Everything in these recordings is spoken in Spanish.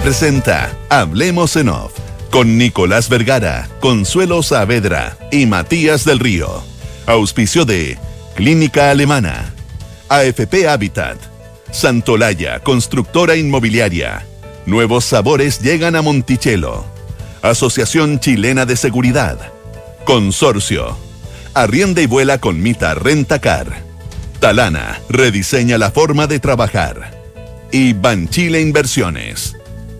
Presenta Hablemos en Off con Nicolás Vergara, Consuelo Saavedra y Matías del Río. Auspicio de Clínica Alemana, AFP Habitat, Santolaya, constructora inmobiliaria. Nuevos sabores llegan a Monticello. Asociación Chilena de Seguridad. Consorcio. Arrienda y vuela con Mita Rentacar. Talana rediseña la forma de trabajar. Y Banchile Inversiones.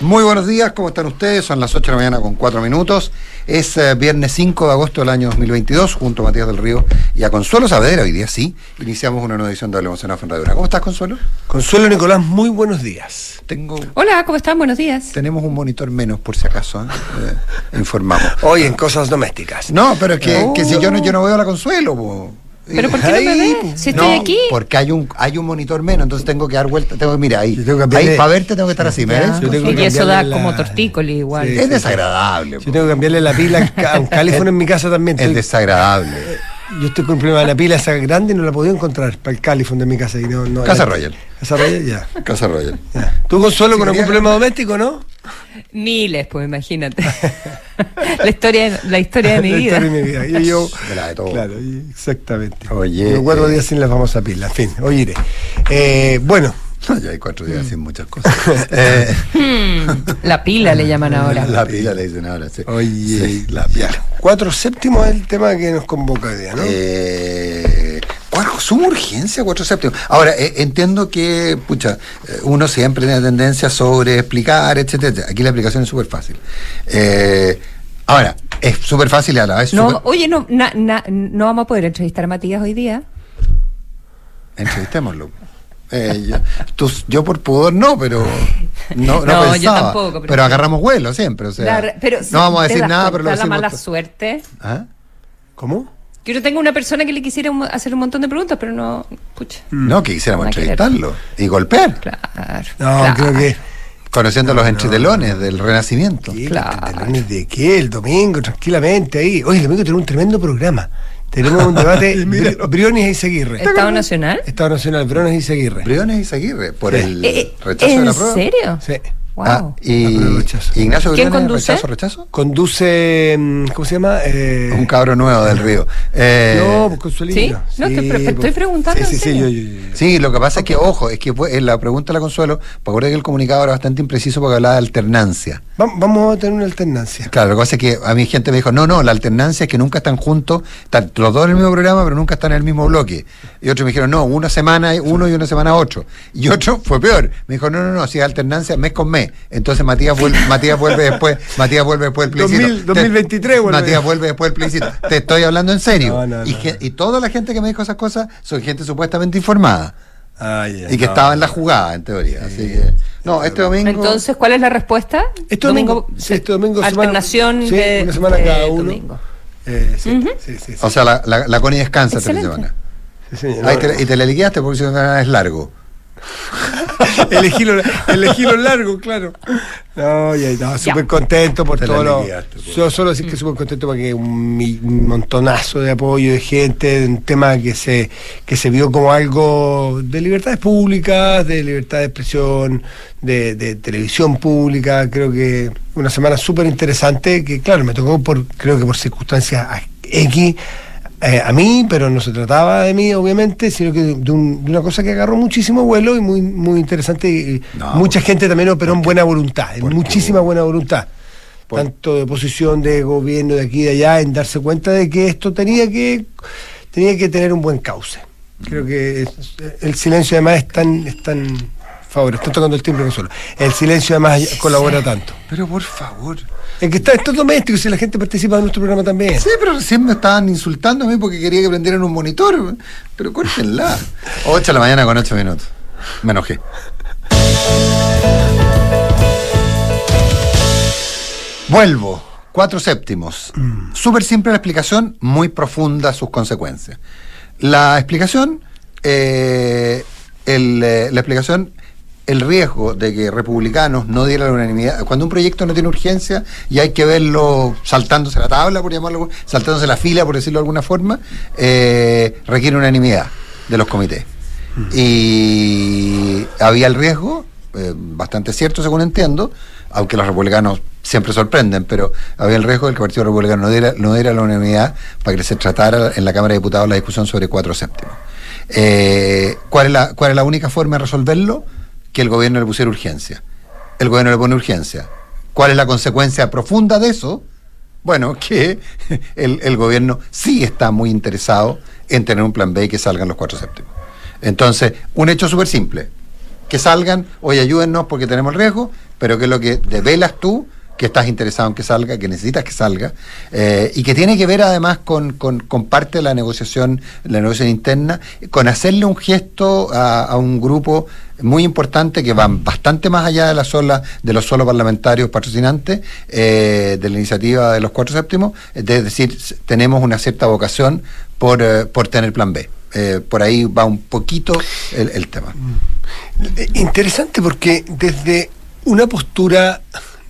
Muy buenos días, ¿cómo están ustedes? Son las 8 de la mañana con 4 minutos. Es eh, viernes 5 de agosto del año 2022, junto a Matías del Río y a Consuelo Saavedra. Hoy día sí, iniciamos una nueva edición de Hablemos en Off en Radio Dura. ¿Cómo estás, Consuelo? Consuelo Nicolás, muy buenos días. Tengo, Hola, ¿cómo están? Buenos días. tenemos un monitor menos, por si acaso, ¿eh? Eh, informamos. Hoy en cosas domésticas. No, pero es que, Oh. que si yo no, yo no veo a la Consuelo, po. ¿Pero por qué no me Ahí, ves? Si estoy No, aquí. Porque hay un, hay un monitor menos, entonces tengo que dar vuelta. Tengo, mira, ahí. Yo tengo que cambiarle- ahí para verte tengo que estar así, ¿me ves? Yo tengo que Y eso da como la- tortícoli igual. Sí. Es desagradable. Yo tengo que cambiarle la pila a un califón en mi casa también. Es Estoy- desagradable. Yo estoy con un problema de la pila esa grande y no la podía encontrar para el califón de mi casa. Y no, no, Casa ya- Royal. Casa Royal, ya. Casa Royal. ya. ¿Tú, Consuelo, con algún problema doméstico, no? Miles, pues imagínate. la historia, la historia de mi La vida. historia de mi vida. Yo, yo- De la de todo. Claro, exactamente. Oye, Llevo cuatro eh. días sin la famosa pila. En fin, oye. Eh, bueno, ya hay cuatro días sin muchas cosas. Eh, Hmm, la pila le llaman ahora. la pila le dicen ahora, sí. oye, Sí, la pila. cuatro séptimos es el tema que nos convoca día, ¿no? Eh, ¿cuál- ¿Suma urgencia cuatro séptimos? Ahora, eh, entiendo que, pucha, eh, uno siempre tiene tendencia sobre explicar, etcétera, etcétera. Aquí la explicación es súper fácil. Eh, ahora, es súper fácil y a la vez No, súper- oye, no, na- na- no vamos a poder entrevistar a Matías hoy día. Entrevistémoslo. Eh, yo, tú- yo por pudor no, pero no, no, No, yo pensaba. tampoco, Pero, pero- agarramos vuelo siempre, o sea. La pero no vamos a ¿te decir nada, pero lo la mala to- suerte. ¿Ah? ¿Cómo? Que yo tengo una persona que le quisiera un- hacer un montón de preguntas, pero no. Pucha. No, que quisiéramos ver. entrevistarlo y golpear, Claro. No, claro. creo que. conociendo los entretelones del Renacimiento. ¿Qué? Claro. ¿Telones ¿De qué? El domingo, tranquilamente ahí. Hoy el domingo tenemos un tremendo programa. Tenemos un debate Bri- Briones y Seguirre. ¿Estado Nacional? Estado Nacional, Briones y Seguirre. Briones y Seguirre, por Sí. el Eh, rechazo de ¿En la prueba. serio? Sí. Wow. Ah, y rechazo. Ignacio ¿Quién Briones, conduce? rechazo, rechazo. Conduce. mm, ¿Cómo se llama? Eh, Un cabro nuevo del río. Eh, No, pues Consuelito. ¿Sí? No, estoy pre- estoy pues. preguntando, Sí, sí. Yo, yo- yo- Sí, lo que pasa es que, ojo, es que en la pregunta de la Consuelo, porque acuerdo que el comunicado era bastante impreciso porque hablaba de alternancia. Va- Vamos a tener una alternancia. Claro, lo que pasa es que a mi gente me dijo, no, no, la alternancia es que nunca están juntos, están los dos en el mismo programa, pero nunca están en el mismo bloque. Y otros me dijeron, no, una semana uno y una semana ocho. Y otro fue peor, me dijo, no, no, no, si es alternancia mes con mes. Entonces Matías vuelve, Matías vuelve después, Matías vuelve después del plebiscito. 2000, 2023 vuelve. Matías vuelve después del plebiscito. Te estoy hablando en serio. No, no, y, no, y toda la gente que me dijo esas cosas son gente supuestamente informada Ah, y que no. estaba en la jugada, en teoría. Así que, no, este domingo. Entonces, ¿cuál es la respuesta? Este domingo, sí, este domingo semana- alternación sí, de, una semana de cada uno. domingo. Eh, sí, Ujú. sí, sí, sí. O sea, la, la, la Connie descansa esta semana. Te- y te la liquidaste porque si no es largo. elegí, lo, elegí lo largo, claro. No, ya, no, súper contento por Te todo lo. po. Yo solo decir que súper contento porque un, montonazo de apoyo de gente, un tema que se, que se vio como algo de libertades públicas, de libertad de expresión, de, de televisión pública. Creo que una semana súper interesante que, claro, me tocó por, creo que por circunstancias X. eh, a mí, pero no se trataba de mí, obviamente, sino que de, un- de una cosa que agarró muchísimo vuelo y muy, muy interesante. Y No, mucha gente también operó en buena voluntad, en muchísima buena voluntad. Tanto de posición de gobierno de aquí y de allá, en darse cuenta de que esto tenía que, tenía que tener un buen cauce. Creo que es- el silencio además es tan, es tan favor, está tocando el timbre no solo. El silencio además colabora tanto. Pero por favor. Es que está esto es doméstico, si la gente participa en nuestro programa también. Sí, pero recién me estaban insultando a mí porque quería que prendieran un monitor. Pero córtenla. 8 de la mañana con 8 minutos. Me enojé. Vuelvo. Cuatro séptimos. Súper simple la explicación, muy profunda sus consecuencias. La explicación, eh, el, eh, la explicación el riesgo de que republicanos no dieran la unanimidad. Cuando un proyecto no tiene urgencia y hay que verlo saltándose la tabla, por llamarlo, saltándose la fila, por decirlo de alguna forma, eh, requiere unanimidad de los comités. Y había el riesgo, eh, bastante cierto según entiendo, aunque los republicanos siempre sorprenden, pero había el riesgo de que el Partido Republicano no diera, no diera la unanimidad para que se tratara en la Cámara de Diputados la discusión sobre cuatro séptimos. Eh, ¿cuál, es la, ¿Cuál es la única forma de resolverlo? Que el gobierno le pusiera urgencia. El gobierno le pone urgencia. ¿Cuál es la consecuencia profunda de eso? Bueno, que el, el gobierno sí está muy interesado en tener un plan B y que salgan los cuatro séptimos. Entonces, un hecho súper simple. Que salgan, oye, ayúdennos porque tenemos riesgo, pero que es lo que develas tú, que estás interesado en que salga, que necesitas que salga, eh, y que tiene que ver además con, con, con, parte de la negociación, la negociación interna, con hacerle un gesto a, un grupo muy importante que van bastante más allá de la sola, de los solo parlamentarios patrocinantes eh, de la iniciativa de los cuatro séptimos, es decir, tenemos una cierta vocación por, eh, por tener plan B. Por ahí va un poquito el, el tema. Interesante porque desde una postura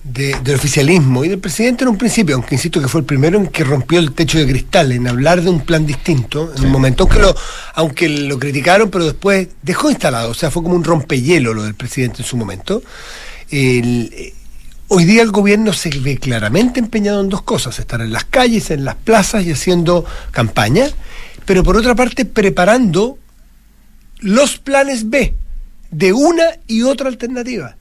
de, del oficialismo y del presidente en un principio, aunque insisto que fue el primero en que rompió el techo de cristal, en hablar de un plan distinto, en sí. un momento, aunque lo, aunque lo criticaron, pero después dejó instalado, o sea, fue como un rompehielo lo del presidente en su momento. El, hoy día el gobierno se ve claramente empeñado en dos cosas, estar en las calles, en las plazas y haciendo campaña, pero por otra parte preparando los planes B de una y otra alternativa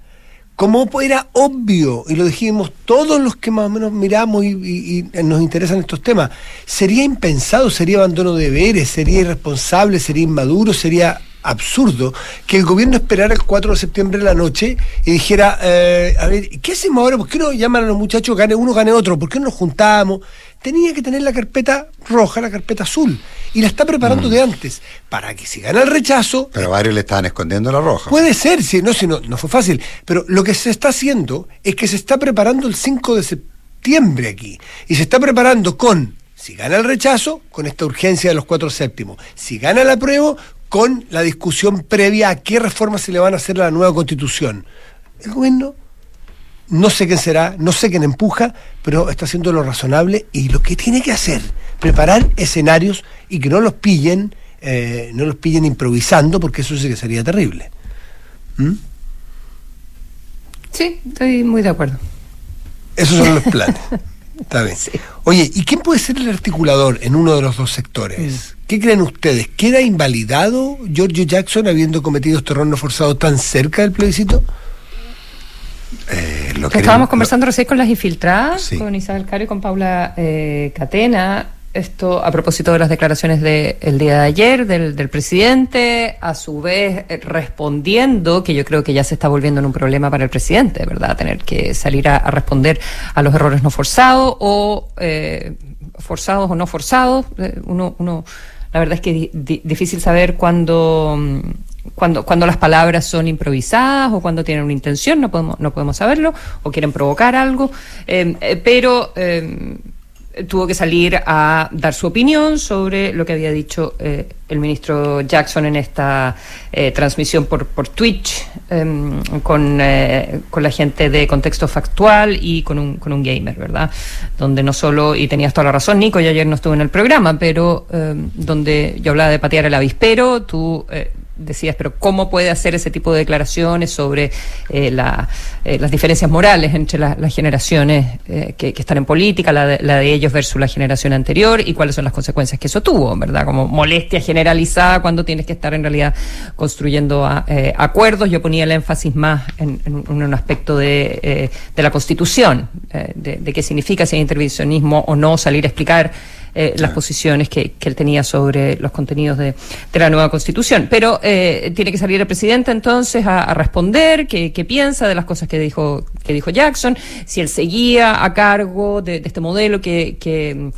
como era obvio, y lo dijimos todos los que más o menos miramos y, nos interesan estos temas, sería impensado, sería abandono de deberes, sería irresponsable, sería inmaduro, sería absurdo que el gobierno esperara el 4 de septiembre de la noche y dijera, eh, a ver, ¿qué hacemos ahora? ¿Por qué no llaman a los muchachos, gane uno, gane otro? ¿Por qué no nos juntamos? Tenía que tener la carpeta roja, la carpeta azul, y la está preparando mm. de antes, para que si gana el rechazo... Pero varios le estaban escondiendo la roja. Puede ser, si no, si no, no fue fácil, pero lo que se está haciendo es que se está preparando el 5 de septiembre aquí, y se está preparando con si gana el rechazo, con esta urgencia de los cuatro séptimos. Si gana el apruebo, con la discusión previa a qué reformas se le van a hacer a la nueva constitución. El gobierno, no sé quién será, no sé quién empuja, pero está haciendo lo razonable y lo que tiene que hacer, preparar escenarios y que no los pillen, eh, no los pillen improvisando, porque eso sí que sería terrible. ¿Mm? Sí, estoy muy de acuerdo. Esos son los planes. Está bien. Sí. Oye, ¿y quién puede ser el articulador en uno de los dos sectores? Mm. ¿Qué creen ustedes? ¿Queda invalidado Giorgio Jackson habiendo cometido este error no forzado tan cerca del plebiscito? Eh, lo que Estábamos conversando recién con las infiltradas, sí. con Isabel Caro y con Paula eh, Catena. Esto a propósito de las declaraciones del de día de ayer del, del, presidente, a su vez eh, respondiendo, que yo creo que ya se está volviendo en un problema para el presidente, ¿verdad? Tener que salir a, a responder a los errores no forzados o eh, forzados o no forzados. Eh, uno, uno, la verdad es que di, difícil saber cuándo, cuando, cuando las palabras son improvisadas o cuando tienen una intención, no podemos, no podemos saberlo, o quieren provocar algo, eh, pero eh, tuvo que salir a dar su opinión sobre lo que había dicho eh, el ministro Jackson en esta eh, transmisión por, por Twitch eh, con, con, la gente de contexto factual y con un, con un gamer, ¿verdad? Donde no solo, y tenías toda la razón, Nico, yo ayer no estuve en el programa, pero donde yo hablaba de patear el avispero, tú decías, pero ¿cómo puede hacer ese tipo de declaraciones sobre eh, la, eh, las diferencias morales entre la, las generaciones eh, que, que, están en política, la de, la de, ellos versus la generación anterior y cuáles son las consecuencias que eso tuvo, ¿verdad? Como molestia generalizada cuando tienes que estar en realidad construyendo a, acuerdos. Yo ponía el énfasis más en, en, un aspecto de, de la Constitución, de, de qué significa si hay intervencionismo o no, salir a explicar eh, las posiciones que, que, él tenía sobre los contenidos de, de la nueva constitución. Pero eh, tiene que salir el presidente entonces a, a responder qué, qué, piensa de las cosas que dijo, que dijo Jackson, si él seguía a cargo de, de este modelo que, que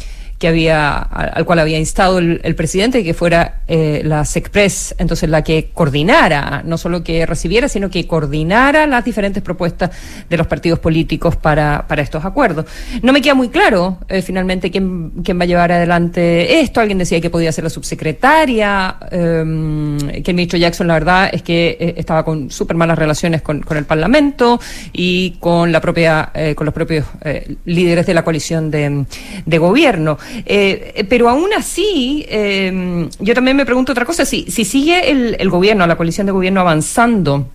que había, al cual había instado el, presidente, que fuera eh, la SECPRES, entonces la que coordinara, no solo que recibiera, sino que coordinara las diferentes propuestas de los partidos políticos para, para estos acuerdos. No me queda muy claro, eh, finalmente, quién, quién va a llevar adelante esto. Alguien decía que podía ser la subsecretaria, em, que el ministro Jackson, la verdad, es que eh, estaba con súper malas relaciones con, con, el Parlamento y con la propia, con los propios líderes de la coalición de, de gobierno. Eh, pero aún así, em, yo también me pregunto otra cosa, si, si sigue el, el gobierno, la coalición de gobierno avanzando,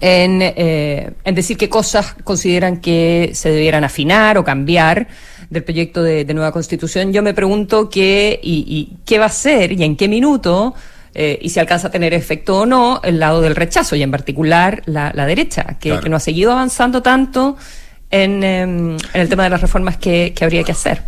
en, eh, en, decir qué cosas consideran que se debieran afinar o cambiar del proyecto de, nueva constitución. Yo me pregunto qué y, qué va a ser y en qué minuto eh, y si alcanza a tener efecto o no el lado del rechazo y en particular la, la derecha, que, que, no ha seguido avanzando tanto en, em, en el tema de las reformas que, que habría que hacer.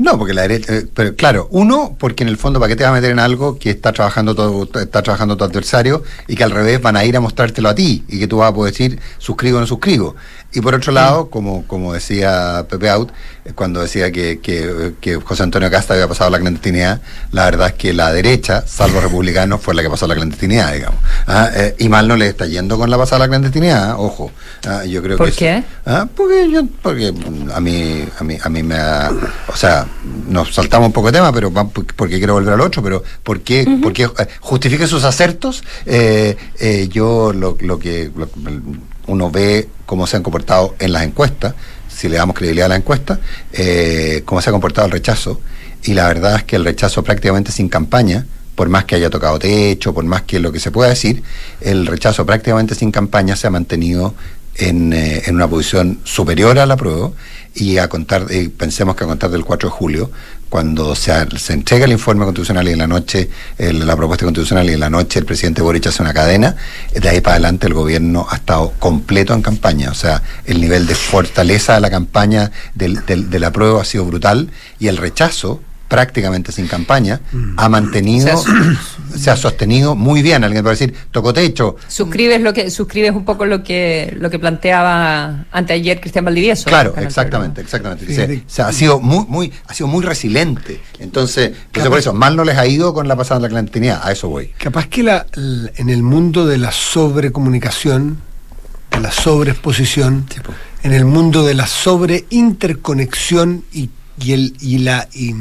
No, porque la derecha, eh, pero claro, uno, porque en el fondo, ¿para qué te vas a meter en algo que está trabajando todo, está trabajando tu adversario y que al revés van a ir a mostrártelo a ti y que tú vas a poder decir suscribo o no suscribo? Y por otro lado, como, como decía Pepe Out, eh, cuando decía que, que, José Antonio Casta había pasado la clandestinidad, la verdad es que la derecha, salvo republicanos, fue la que pasó la clandestinidad, digamos. ¿Ah? Eh, y mal no le está yendo con la pasada la clandestinidad, ojo. ¿Ah? Yo creo ¿Por qué? ¿Ah? Porque, yo, porque a mí, a mí, a mí me ha, o sea, nos saltamos un poco de tema, pero porque quiero volver al otro, pero porque, porque eh, justifique sus acertos, eh, eh, yo lo, lo que uno ve cómo se han comportado en las encuestas, si le damos credibilidad a la encuesta, cómo se ha comportado el rechazo, y la verdad es que el rechazo prácticamente sin campaña, por más que haya tocado techo, por más que lo que se pueda decir, el rechazo prácticamente sin campaña se ha mantenido en, en una posición superior a la prueba y a contar, pensemos que a contar del 4 de julio, cuando se, se entrega el informe constitucional y en la noche, la propuesta constitucional y en la noche el presidente Boric hace una cadena, de ahí para adelante el gobierno ha estado completo en campaña, o sea, el nivel de fortaleza de la campaña del, del, de la prueba ha sido brutal y el rechazo prácticamente sin campaña, mm. ha mantenido, se ha sostenido muy bien. Alguien puede decir, tocó techo. Suscribes lo que, suscribes un poco lo que lo que planteaba anteayer Cristian Valdivieso. Claro, exactamente, exactamente. ha sido muy, muy, ha sido muy resiliente. Entonces, por eso, mal no les ha ido con la pasada de la clandestinidad, a eso voy. Capaz que la, en el mundo de la sobrecomunicación, de la sobreexposición, en el mundo de la sobreinterconexión y y, el, y la... Y,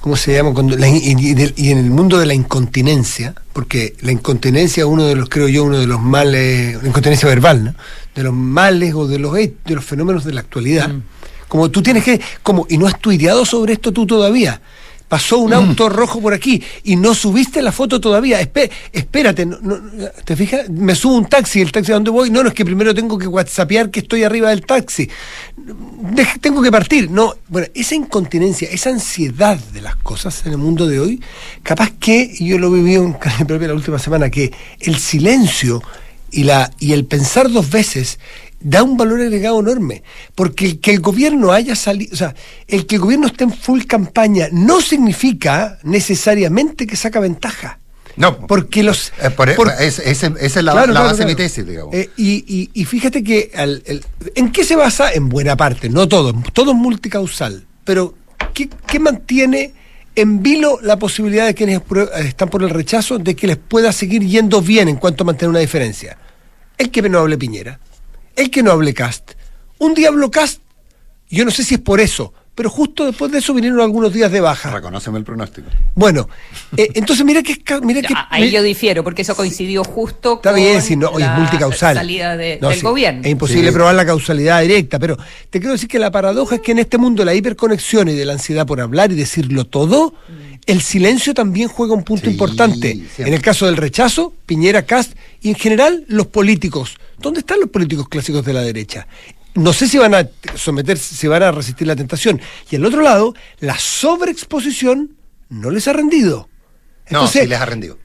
¿Cómo se llama? y, en el mundo de la incontinencia, porque la incontinencia es uno de los, creo yo, uno de los males, la incontinencia verbal, ¿no? de los males o de los, de los fenómenos de la actualidad. Mm. Como tú tienes que, como, y no has tuiteado sobre esto tú todavía pasó un auto rojo por aquí y no subiste la foto todavía. espérate, ¿te fijas? Me subo un taxi, el taxi a dónde voy. No, no, es que primero tengo que whatsappear que estoy arriba del taxi. tengo que partir. No, bueno, esa incontinencia, esa ansiedad de las cosas en el mundo de hoy, capaz que, y yo lo viví en la última semana, que el silencio y, la, y el pensar dos veces da un valor agregado enorme, porque el que el gobierno haya salido, o sea, el que el gobierno esté en full campaña no significa necesariamente que saca ventaja. No, porque los. Eh, e, esa es la, base de mi tesis, digamos. Eh, y, fíjate que. ¿En qué se basa? En buena parte, no todo, todo es multicausal. Pero, ¿qué, qué mantiene en vilo la posibilidad de quienes están por el rechazo de que les pueda seguir yendo bien en cuanto a mantener una diferencia? El que no hable Piñera el que no hable Cast. Un día habló Cast, yo no sé si es por eso, pero justo después de eso vinieron algunos días de baja. Reconóceme el pronóstico. Bueno, eh, entonces mira que... Mira que ahí yo difiero, porque eso coincidió justo está bien, si no, la es multicausal. salida del gobierno. Es imposible probar la causalidad directa, pero te quiero decir que la paradoja es que en este mundo de la hiperconexión y de la ansiedad por hablar y decirlo todo, el silencio también juega un punto importante. En el caso del rechazo, Piñera, Cast y en general los políticos. ¿Dónde están los políticos clásicos de la derecha? No sé si van a someterse, si van a resistir la tentación. Y al otro lado, la sobreexposición no les ha rendido. no, sí les ha rendido.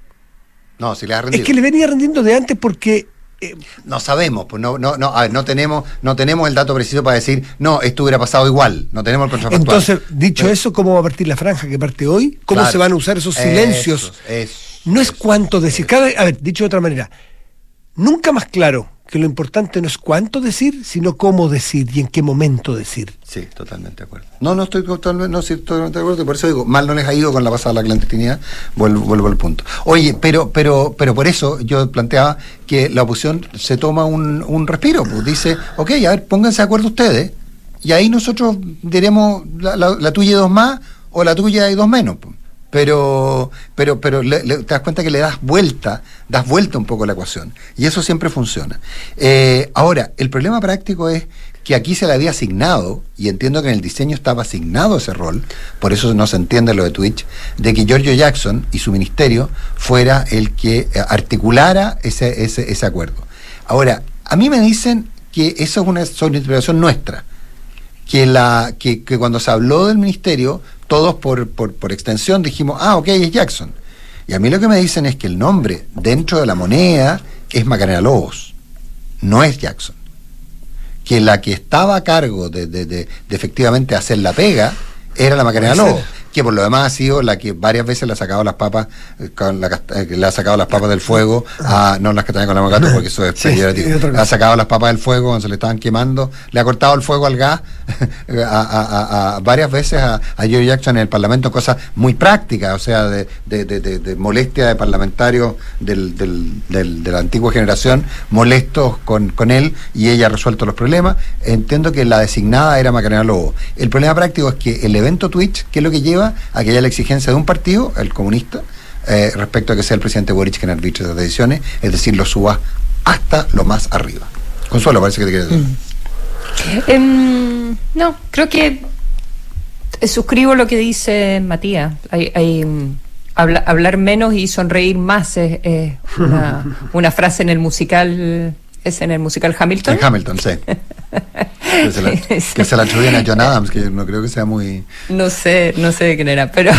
No, sí les ha rendido. Es que le venía rendiendo de antes porque eh, no sabemos, pues no, no, no, no tenemos, no tenemos el dato preciso para decir, no, esto hubiera pasado igual, no tenemos el contrafactual. Entonces, dicho eso, ¿cómo va a partir la franja que parte hoy? ¿Cómo se van a usar esos silencios? no es cuánto decir. Cada, a ver, dicho de otra manera, nunca más claro que lo importante no es cuánto decir, sino cómo decir y en qué momento decir. Sí, totalmente de acuerdo. No, no estoy totalmente, no, totalmente de acuerdo, por eso digo, mal no les ha ido con la pasada la clandestinidad, vuelvo, vuelvo al punto. Oye, pero, pero, pero por eso yo planteaba que la oposición se toma un, un respiro, pues dice, ok, a ver, pónganse de acuerdo ustedes, y ahí nosotros diremos la, tuya y dos más, o la tuya y dos menos. Pues pero, pero, pero te das cuenta que le das vuelta, das vuelta un poco a la ecuación. Y eso siempre funciona. Eh, ahora, el problema práctico es que aquí se le había asignado, y entiendo que en el diseño estaba asignado ese rol, por eso no se entiende lo de Twitch, de que Giorgio Jackson y su ministerio fuera el que eh, articulara ese, ese, ese acuerdo. Ahora, a mí me dicen que eso es una interpretación nuestra, que, la, que, que cuando se habló del ministerio todos por, por, extensión dijimos, ah, ok, es Jackson. Y a mí lo que me dicen es que el nombre dentro de la moneda es Macarena Lobos, no es Jackson. Que la que estaba a cargo de, de, de, de efectivamente hacer la pega era la Macarena Lobos que por lo demás ha sido la que varias veces le ha sacado las papas, eh, con la, eh, le ha sacado las papas del fuego, a, no las que con la mocato, porque eso es le ha sacado las papas del fuego cuando se le estaban quemando, le ha cortado el fuego al gas a, varias veces a, Joe Jackson en el Parlamento, cosas muy prácticas, o sea, de, de, molestia de parlamentarios del, de la antigua generación, molestos con, con él y ella ha resuelto los problemas. Entiendo que la designada era Macarena Lobo. El problema práctico es que el evento Twitch, ¿qué es lo que lleva? A que haya la exigencia de un partido, el comunista, eh, respecto a que sea el presidente Boric quien arbitre esas decisiones, es decir, lo suba hasta lo más arriba. Consuelo, parece que te quieres decir. Mm. Em, no, creo que suscribo lo que dice Matías. Hay, mm, hablar menos y sonreír más es, una, una, frase en el musical es en el musical Hamilton. En Hamilton, sí. que se la, que se a John Adams, que no creo que sea muy... No sé, no sé de quién era, pero,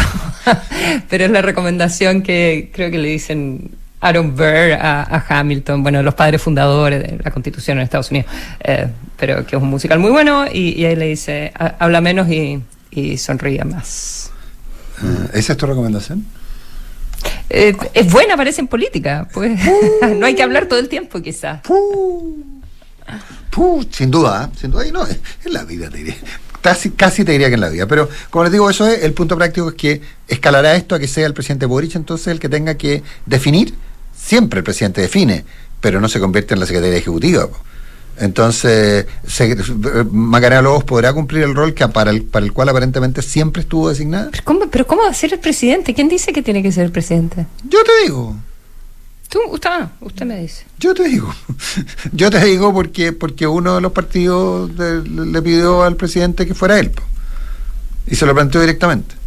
pero es la recomendación que creo que le dicen Aaron Burr a, Hamilton, bueno, los padres fundadores de la Constitución en Estados Unidos, eh, pero que es un musical muy bueno y, ahí le dice, habla menos y, y sonríe más. Eh, ¿Esa es tu recomendación? Eh, es buena, parece en política. Pues no hay que hablar todo el tiempo, quizás. sin duda, ¿eh? sin duda. Y no, es, la vida, te diría. Casi, casi te diría que en la vida. Pero, como les digo, eso es el punto práctico es que escalará esto a que sea el presidente Boric entonces el que tenga que definir. Siempre el presidente define, pero no se convierte en la Secretaría Ejecutiva. Entonces, Macarena Lobos podrá cumplir el rol que para el, para el cual aparentemente siempre estuvo designada. ¿Pero cómo, ¿Pero cómo va a ser el presidente? ¿Quién dice que tiene que ser el presidente? Yo te digo. Tú, usted, usted me dice. Yo te digo. Yo te digo porque, porque uno de los partidos le pidió al presidente que fuera él. Y se lo planteó directamente.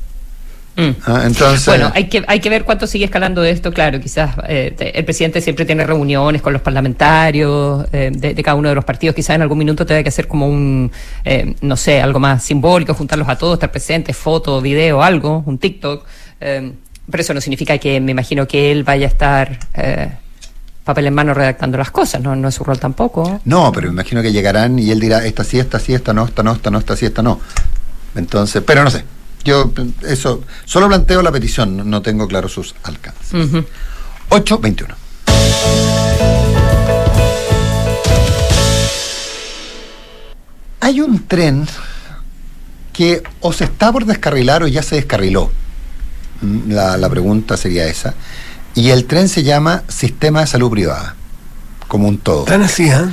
Mm. Ah, entonces... Bueno, hay que, hay que ver cuánto sigue escalando esto, claro, quizás eh, el presidente siempre tiene reuniones con los parlamentarios eh, de, cada uno de los partidos, quizás en algún minuto tenga que hacer como un, eh, no sé, algo más simbólico, juntarlos a todos, estar presentes, foto, video, algo, un TikTok, pero eso no significa que me imagino que él vaya a estar papel en mano redactando las cosas, no, no es su rol tampoco. No, pero me imagino que llegarán y él dirá, esta sí, esta sí, esta no, esta no, esta no, esta sí, esta no. Entonces, pero no sé, yo eso solo planteo la petición, no tengo claro sus alcances. 8.21. Hay un tren que o se está por descarrilar o ya se descarriló. Mm, la, pregunta sería esa. Y el tren se llama Sistema de Salud Privada, como un todo. Tan así, ¿eh?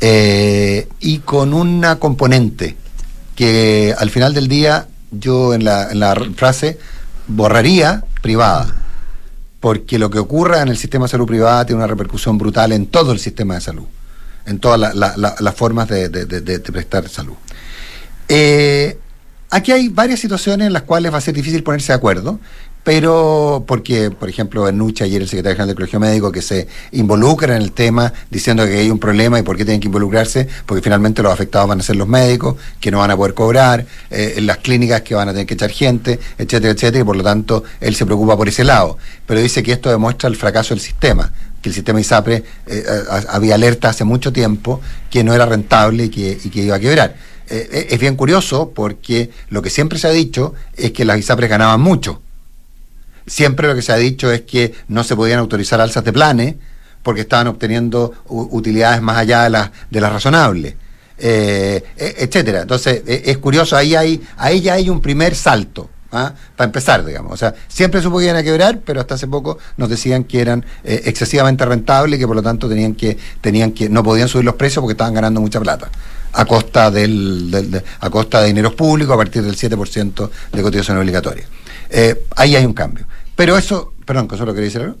¿eh? y con una componente que al final del día yo en la, en la frase borraría privada, porque lo que ocurra en el sistema de salud privada tiene una repercusión brutal en todo el sistema de salud, en todas las formas de, de, prestar salud. Eh, aquí hay varias situaciones en las cuales va a ser difícil ponerse de acuerdo pero porque, por ejemplo, en Nucha ayer el secretario general del Colegio Médico que se involucra en el tema diciendo que hay un problema y por qué tienen que involucrarse, porque finalmente los afectados van a ser los médicos, que no van a poder cobrar, eh, las clínicas que van a tener que echar gente, etcétera, etcétera, y por lo tanto él se preocupa por ese lado. Pero dice que esto demuestra el fracaso del sistema, que el sistema ISAPRE eh, había alerta hace mucho tiempo que no era rentable y que, y que iba a quebrar. Eh, es bien curioso porque lo que siempre se ha dicho es que las ISAPRES ganaban mucho Siempre lo que se ha dicho es que no se podían autorizar alzas de planes porque estaban obteniendo utilidades más allá de las de las razonables. Eh, e, etcétera. Entonces, e, es curioso, ahí hay, ahí ya hay un primer salto. ¿ah? para empezar, digamos. O sea, siempre supo que iban quebrar, pero hasta hace poco nos decían que eran eh, excesivamente rentables y que por lo tanto tenían que, tenían que, no podían subir los precios porque estaban ganando mucha plata a costa del, a costa de dineros públicos a partir del 7% de cotización obligatoria. Eh, ahí hay un cambio. Pero eso, perdón, ¿que solo quería decir algo?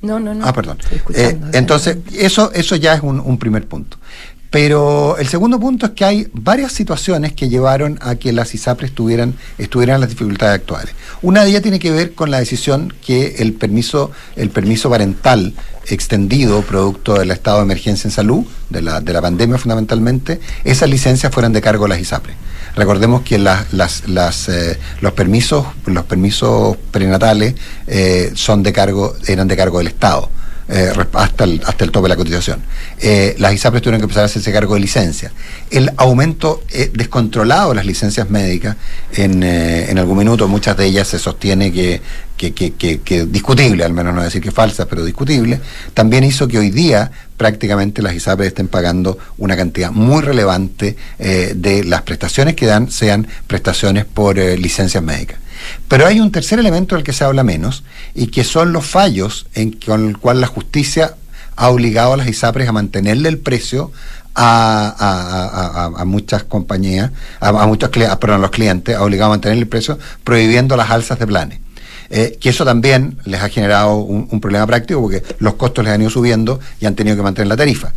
No, no, no. Ah, perdón. Eh, entonces, eso, eso ya es un, un primer punto. Pero el segundo punto es que hay varias situaciones que llevaron a que las ISAPRES estuvieran, estuvieran en las dificultades actuales. Una de ellas tiene que ver con la decisión que el permiso, el permiso parental extendido, producto del estado de emergencia en salud, de la, de la pandemia fundamentalmente, esas licencias fueran de cargo de las ISAPRES. Recordemos que las, eh, los permisos, los permisos prenatales eh, son de cargo, eran de cargo del Estado eh, hasta, el, hasta el tope de la cotización. Las ISAPRES tuvieron que empezar a hacerse cargo de licencias. El aumento descontrolado de las licencias médicas, en, en, algún minuto muchas de ellas se sostiene que, que, discutible, al menos no decir que falsas, pero discutible, también hizo que hoy día prácticamente las ISAPRES estén pagando una cantidad muy relevante de las prestaciones que dan, sean prestaciones por licencias médicas. Pero hay un tercer elemento del que se habla menos y que son los fallos en, con el cual la justicia ha obligado a las ISAPRES a mantenerle el precio a, muchas compañías, a, muchos perdón, a los clientes, ha obligado a mantenerle el precio prohibiendo las alzas de planes. Eh, que eso también les ha generado un, un, problema práctico porque los costos les han ido subiendo y han tenido que mantener la tarifa.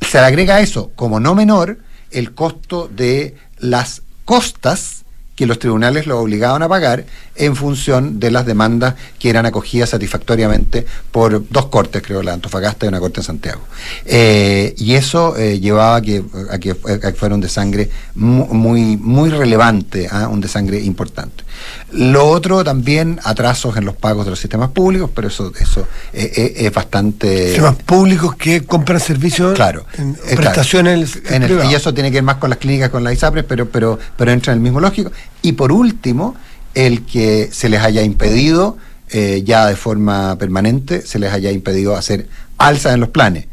Se le agrega a eso, como no menor, el costo de las costas que los tribunales lo obligaban a pagar en función de las demandas que eran acogidas satisfactoriamente por dos cortes, creo, la Antofagasta y una corte en Santiago. Eh, y eso eh, llevaba a que, a que, fuera un desangre muy, muy relevante, ¿ah? un desangre importante. Lo otro también, atrasos en los pagos de los sistemas públicos, pero eso, eso eh, es bastante... Sistemas públicos que compran servicios, claro, en, prestaciones en el, Y eso tiene que ver más con las clínicas, con las ISAPRES, pero, pero, pero entra en el mismo lógico. Y por último, el que se les haya impedido, eh, ya de forma permanente, se les haya impedido hacer alzas en los planes.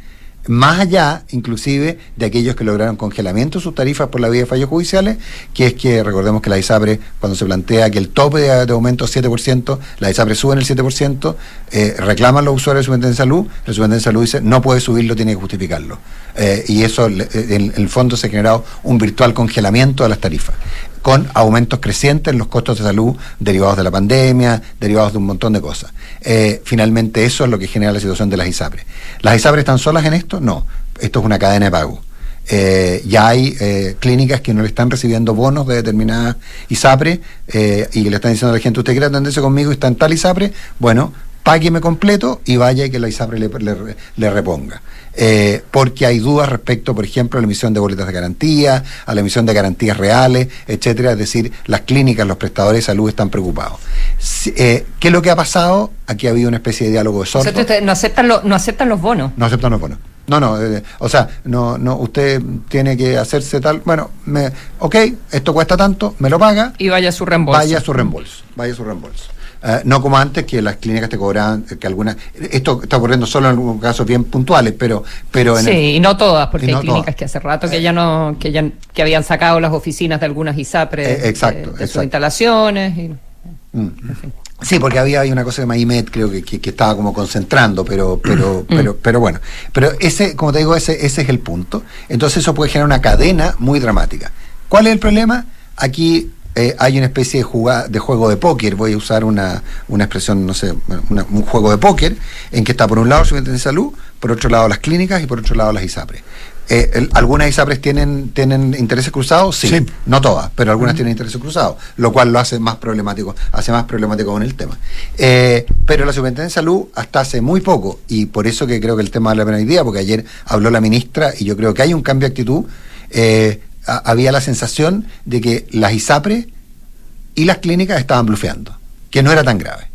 Más allá, inclusive, de aquellos que lograron congelamiento de sus tarifas por la vía de fallos judiciales, que es que recordemos que la ISAPRE, cuando se plantea que el tope de, aumento es 7%, la ISAPRE sube en el 7%, eh, reclaman los usuarios de Superintendencia de Salud, el Superintendencia de Salud dice no puede subirlo, tiene que justificarlo. Eh, y eso, en el fondo, se ha generado un virtual congelamiento de las tarifas con aumentos crecientes en los costos de salud derivados de la pandemia, derivados de un montón de cosas. Eh, finalmente eso es lo que genera la situación de las ISAPRES. ¿Las ISAPRES están solas en esto? No, esto es una cadena de pago. Eh, ya hay eh, clínicas que no le están recibiendo bonos de determinadas ISAPRE y que le están diciendo a la gente, usted quiere atenderse conmigo y está en tal ISAPRE, bueno, págueme completo y vaya y que la ISAPRE le reponga. Eh, porque hay dudas respecto, por ejemplo, a la emisión de boletas de garantía, a la emisión de garantías reales, etcétera. Es decir, las clínicas, los prestadores de salud están preocupados. Eh, ¿Qué es lo que ha pasado? Aquí ha habido una especie de diálogo de sordos. no aceptan, no aceptan los bonos. No aceptan los bonos. No, no, eh, o sea, no, no, usted tiene que hacerse tal, bueno, me, ok, esto cuesta tanto, me lo paga. Y vaya su reembolso. Vaya su reembolso, vaya su reembolso. Eh, no como antes que las clínicas te cobraban, que algunas, esto está ocurriendo solo en algunos casos bien puntuales, pero, pero sí, y no todas, porque hay clínicas que hace rato que ya no, que ya que habían sacado las oficinas de algunas ISAPRES eh, exacto, de, sus instalaciones. Y, mm. Sí, porque había, una cosa de Maimet, creo que, que, estaba como concentrando, pero, pero, mm. pero, pero bueno. Pero ese, como te digo, ese, ese es el punto. Entonces eso puede generar una cadena muy dramática. ¿Cuál es el problema? Aquí eh, hay una especie de, de juego de póker, voy a usar una, una expresión, no sé, un juego de póker, en que está por un lado el Superintendencia de Salud, por otro lado las clínicas y por otro lado las ISAPRES. Eh, ¿Algunas ISAPRES tienen, tienen intereses cruzados? Sí, no todas, pero algunas tienen intereses cruzados, lo cual lo hace más problemático, hace más problemático con el tema. Eh, pero la Superintendencia de Salud, hasta hace muy poco, y por eso que creo que el tema vale la pena hoy día, porque ayer habló la ministra y yo creo que hay un cambio de actitud, eh, había la sensación de que las ISAPRE y las clínicas estaban blufeando, que no era tan grave.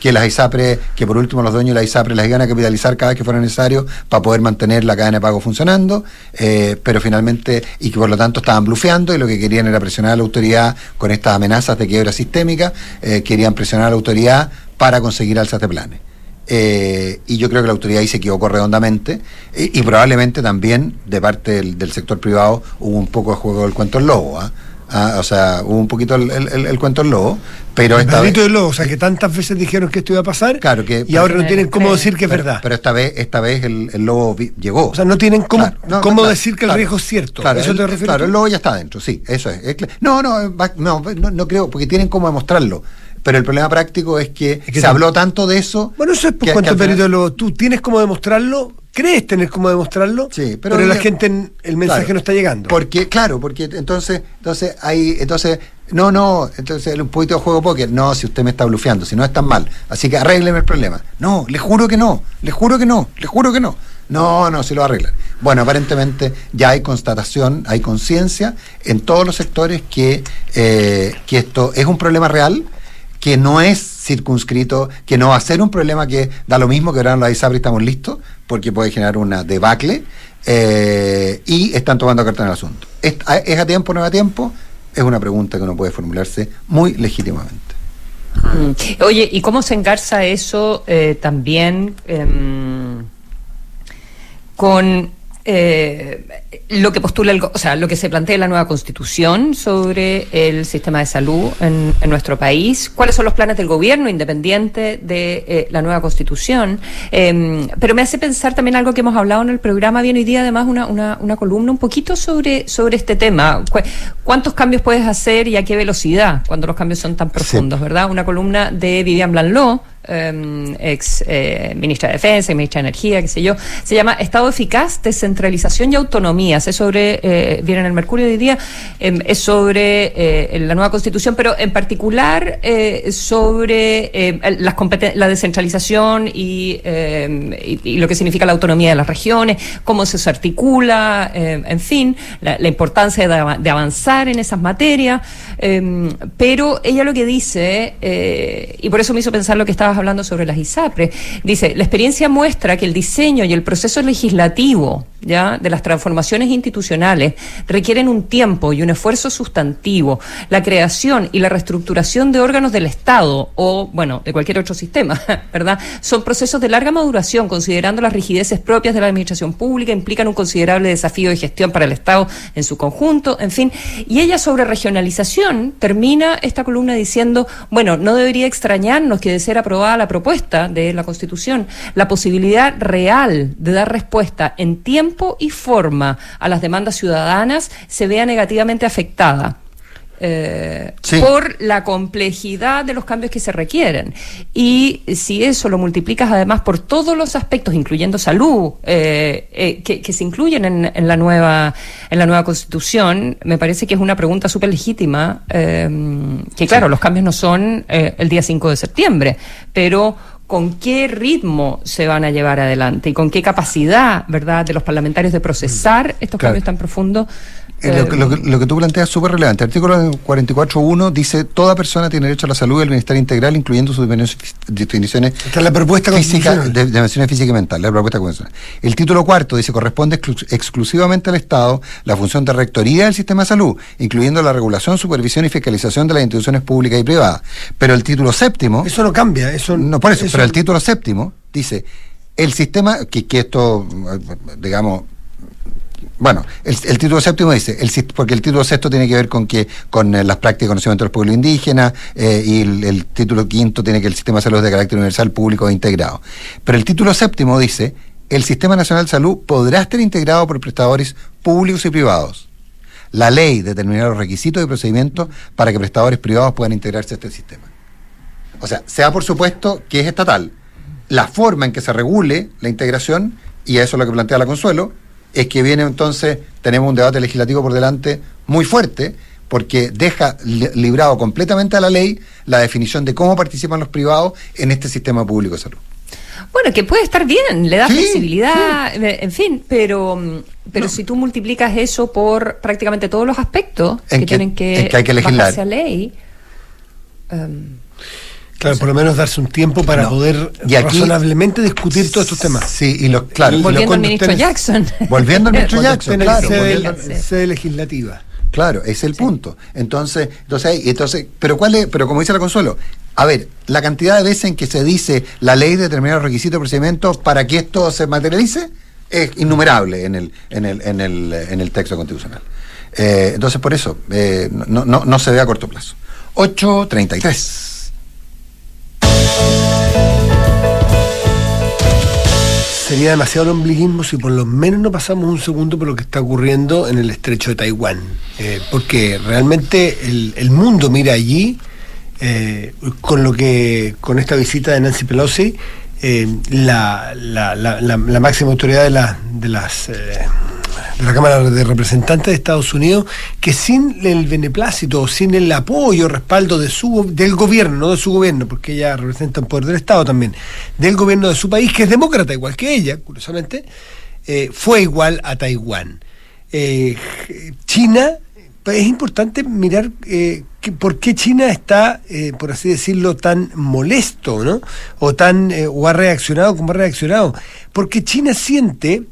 Que las ISAPRE, que por último los dueños de la ISAPRE las iban a capitalizar cada vez que fuera necesario para poder mantener la cadena de pago funcionando, eh, pero finalmente, y que por lo tanto estaban blufeando y lo que querían era presionar a la autoridad con estas amenazas de quiebra sistémica, eh, querían presionar a la autoridad para conseguir alzas de planes. Eh, y yo creo que la autoridad ahí se equivocó redondamente y, probablemente también de parte del, sector privado hubo un poco de juego del cuento del lobo. ¿ah? Ah, o sea, hubo un poquito el, cuento del lobo, pero esta vez... del lobo, o sea, que tantas veces dijeron que esto iba a pasar claro que, y ahora no tienen cómo decir que es verdad. Pero esta vez esta vez el, lobo llegó. O sea, no tienen cómo, cómo decir que el riesgo es cierto. Claro, ¿Eso te refieres claro el lobo ya está dentro, sí, eso es. no, no, no, no, creo, porque tienen cómo demostrarlo pero el problema práctico es que, se habló tanto de eso. Bueno, eso es por cuanto perito. Tú tienes cómo demostrarlo, crees tener cómo demostrarlo, sí, pero, la gente, el mensaje no está llegando. Porque, claro, porque entonces, entonces hay, entonces, no, no, entonces un poquito de juego póker, no, si usted me está blufeando, si no es tan mal, así que arrégleme el problema. No, le juro que no, le juro que no, le juro que no. No, no, se lo arreglan. Bueno, aparentemente ya hay constatación, hay conciencia en todos los sectores que, eh, que esto es un problema real, que no es circunscrito, que no va a ser un problema que da lo mismo que ahora la ISAPRE estamos listos, porque puede generar una debacle, eh, y están tomando carta en el asunto. ¿Es, a tiempo o no es a tiempo? Es una pregunta que uno puede formularse muy legítimamente. Mm. Oye, ¿y cómo se engarza eso eh, también em, con eh, lo que postula el, o sea, lo que se plantea en la nueva constitución sobre el sistema de salud en, nuestro país, cuáles son los planes del gobierno independiente de eh, la nueva constitución. Em, pero me hace pensar también algo que hemos hablado en el programa bien hoy día, además una, una, una columna un poquito sobre, sobre este tema. ¿Cuántos cambios puedes hacer y a qué velocidad cuando los cambios son tan profundos, verdad? Una columna de Vivian Blanló Em, ex eh, ministra de Defensa, ministra de Energía, qué sé yo, se llama Estado Eficaz, Descentralización y Autonomía. Es sobre, eh, viene en el Mercurio hoy día, em, es sobre eh, la nueva constitución, pero en particular eh, sobre em, las la descentralización y, y, lo que significa la autonomía de las regiones, cómo se articula, en fin, la, importancia de, de, avanzar en esas materias. pero ella lo que dice, y por eso me hizo pensar lo que estaba hablando sobre las ISAPRE. Dice, la experiencia muestra que el diseño y el proceso legislativo ¿ya? de las transformaciones institucionales requieren un tiempo y un esfuerzo sustantivo. La creación y la reestructuración de órganos del Estado o, bueno, de cualquier otro sistema, ¿verdad? Son procesos de larga maduración, considerando las rigideces propias de la administración pública, implican un considerable desafío de gestión para el Estado en su conjunto, en fin. Y ella sobre regionalización termina esta columna diciendo, bueno, no debería extrañarnos que de ser aprobada la propuesta de la Constitución, la posibilidad real de dar respuesta en tiempo y forma a las demandas ciudadanas se vea negativamente afectada. Eh, por la complejidad de los cambios que se requieren. Y si eso lo multiplicas además por todos los aspectos, incluyendo salud, eh, eh, que, se incluyen en, la nueva, en la nueva constitución, me parece que es una pregunta súper legítima, que claro, los cambios no son el día 5 de septiembre, pero con qué ritmo se van a llevar adelante y con qué capacidad, ¿verdad?, de los parlamentarios de procesar estos cambios tan profundos eh, lo, que, tú planteas es súper relevante. El artículo 44.1 dice toda persona tiene derecho a la salud y al bienestar integral, incluyendo sus definiciones la propuesta de, dimensiones física y mental, la propuesta convencional. El título cuarto dice corresponde exclusivamente al Estado la función de rectoría del sistema de salud, incluyendo la regulación, supervisión y fiscalización de las instituciones públicas y privadas. Pero el título séptimo... Eso no cambia, eso... No, por eso, pero el título séptimo dice el sistema, que, que esto, digamos, bueno, el, título séptimo dice, el, porque el título sexto tiene que ver con que con eh, las prácticas de conocimiento de los pueblos indígenas eh, y el, título quinto tiene que el sistema de salud de carácter universal, público e integrado. Pero el título séptimo dice, el Sistema Nacional de Salud podrá estar integrado por prestadores públicos y privados. La ley determinará los requisitos y procedimientos para que prestadores privados puedan integrarse a este sistema. O sea, sea por supuesto que es estatal. La forma en que se regule la integración, y eso es lo que plantea la Consuelo, es que viene entonces, tenemos un debate legislativo por delante muy fuerte, porque deja librado completamente a la ley la definición de cómo participan los privados en este sistema público de salud. Bueno, que puede estar bien, le da flexibilidad, eh, en fin, pero, pero si tú multiplicas eso por prácticamente todos los aspectos que, tienen que, que hay que legislar. a ley. Um, Claro, por lo menos darse un tiempo para poder razonablemente discutir todos estos temas. Sí, y lo, claro. volviendo al ministro Jackson. Volviendo al ministro Jackson, claro. Sede, legislativa. Claro, es el punto. Entonces, entonces, entonces, pero cuál es, pero como dice la Consuelo, A ver, la cantidad de veces en que se dice la ley determina los requisitos y procedimientos para que esto se materialice es innumerable en el, en el, en el, en el texto constitucional. Eh, entonces, por eso, eh, no, no, no se ve a corto plazo. 8.33. Sería demasiado ombliguismo si por lo menos no pasamos un segundo por lo que está ocurriendo en el estrecho de Taiwán. Eh, porque realmente el, mundo mira allí eh, con lo que con esta visita de Nancy Pelosi eh, la, máxima autoridad de las de la Cámara de Representantes de Estados Unidos que sin el beneplácito, sin el apoyo, respaldo de su, del gobierno, no de su gobierno, porque ella representa un poder del Estado también, del gobierno de su país, que es demócrata igual que ella, curiosamente, eh, fue igual a Taiwán. Eh, China, es importante mirar eh, por qué China está, por así decirlo, tan molesto, ¿no? O tan, o ha reaccionado como ha reaccionado. Porque China siente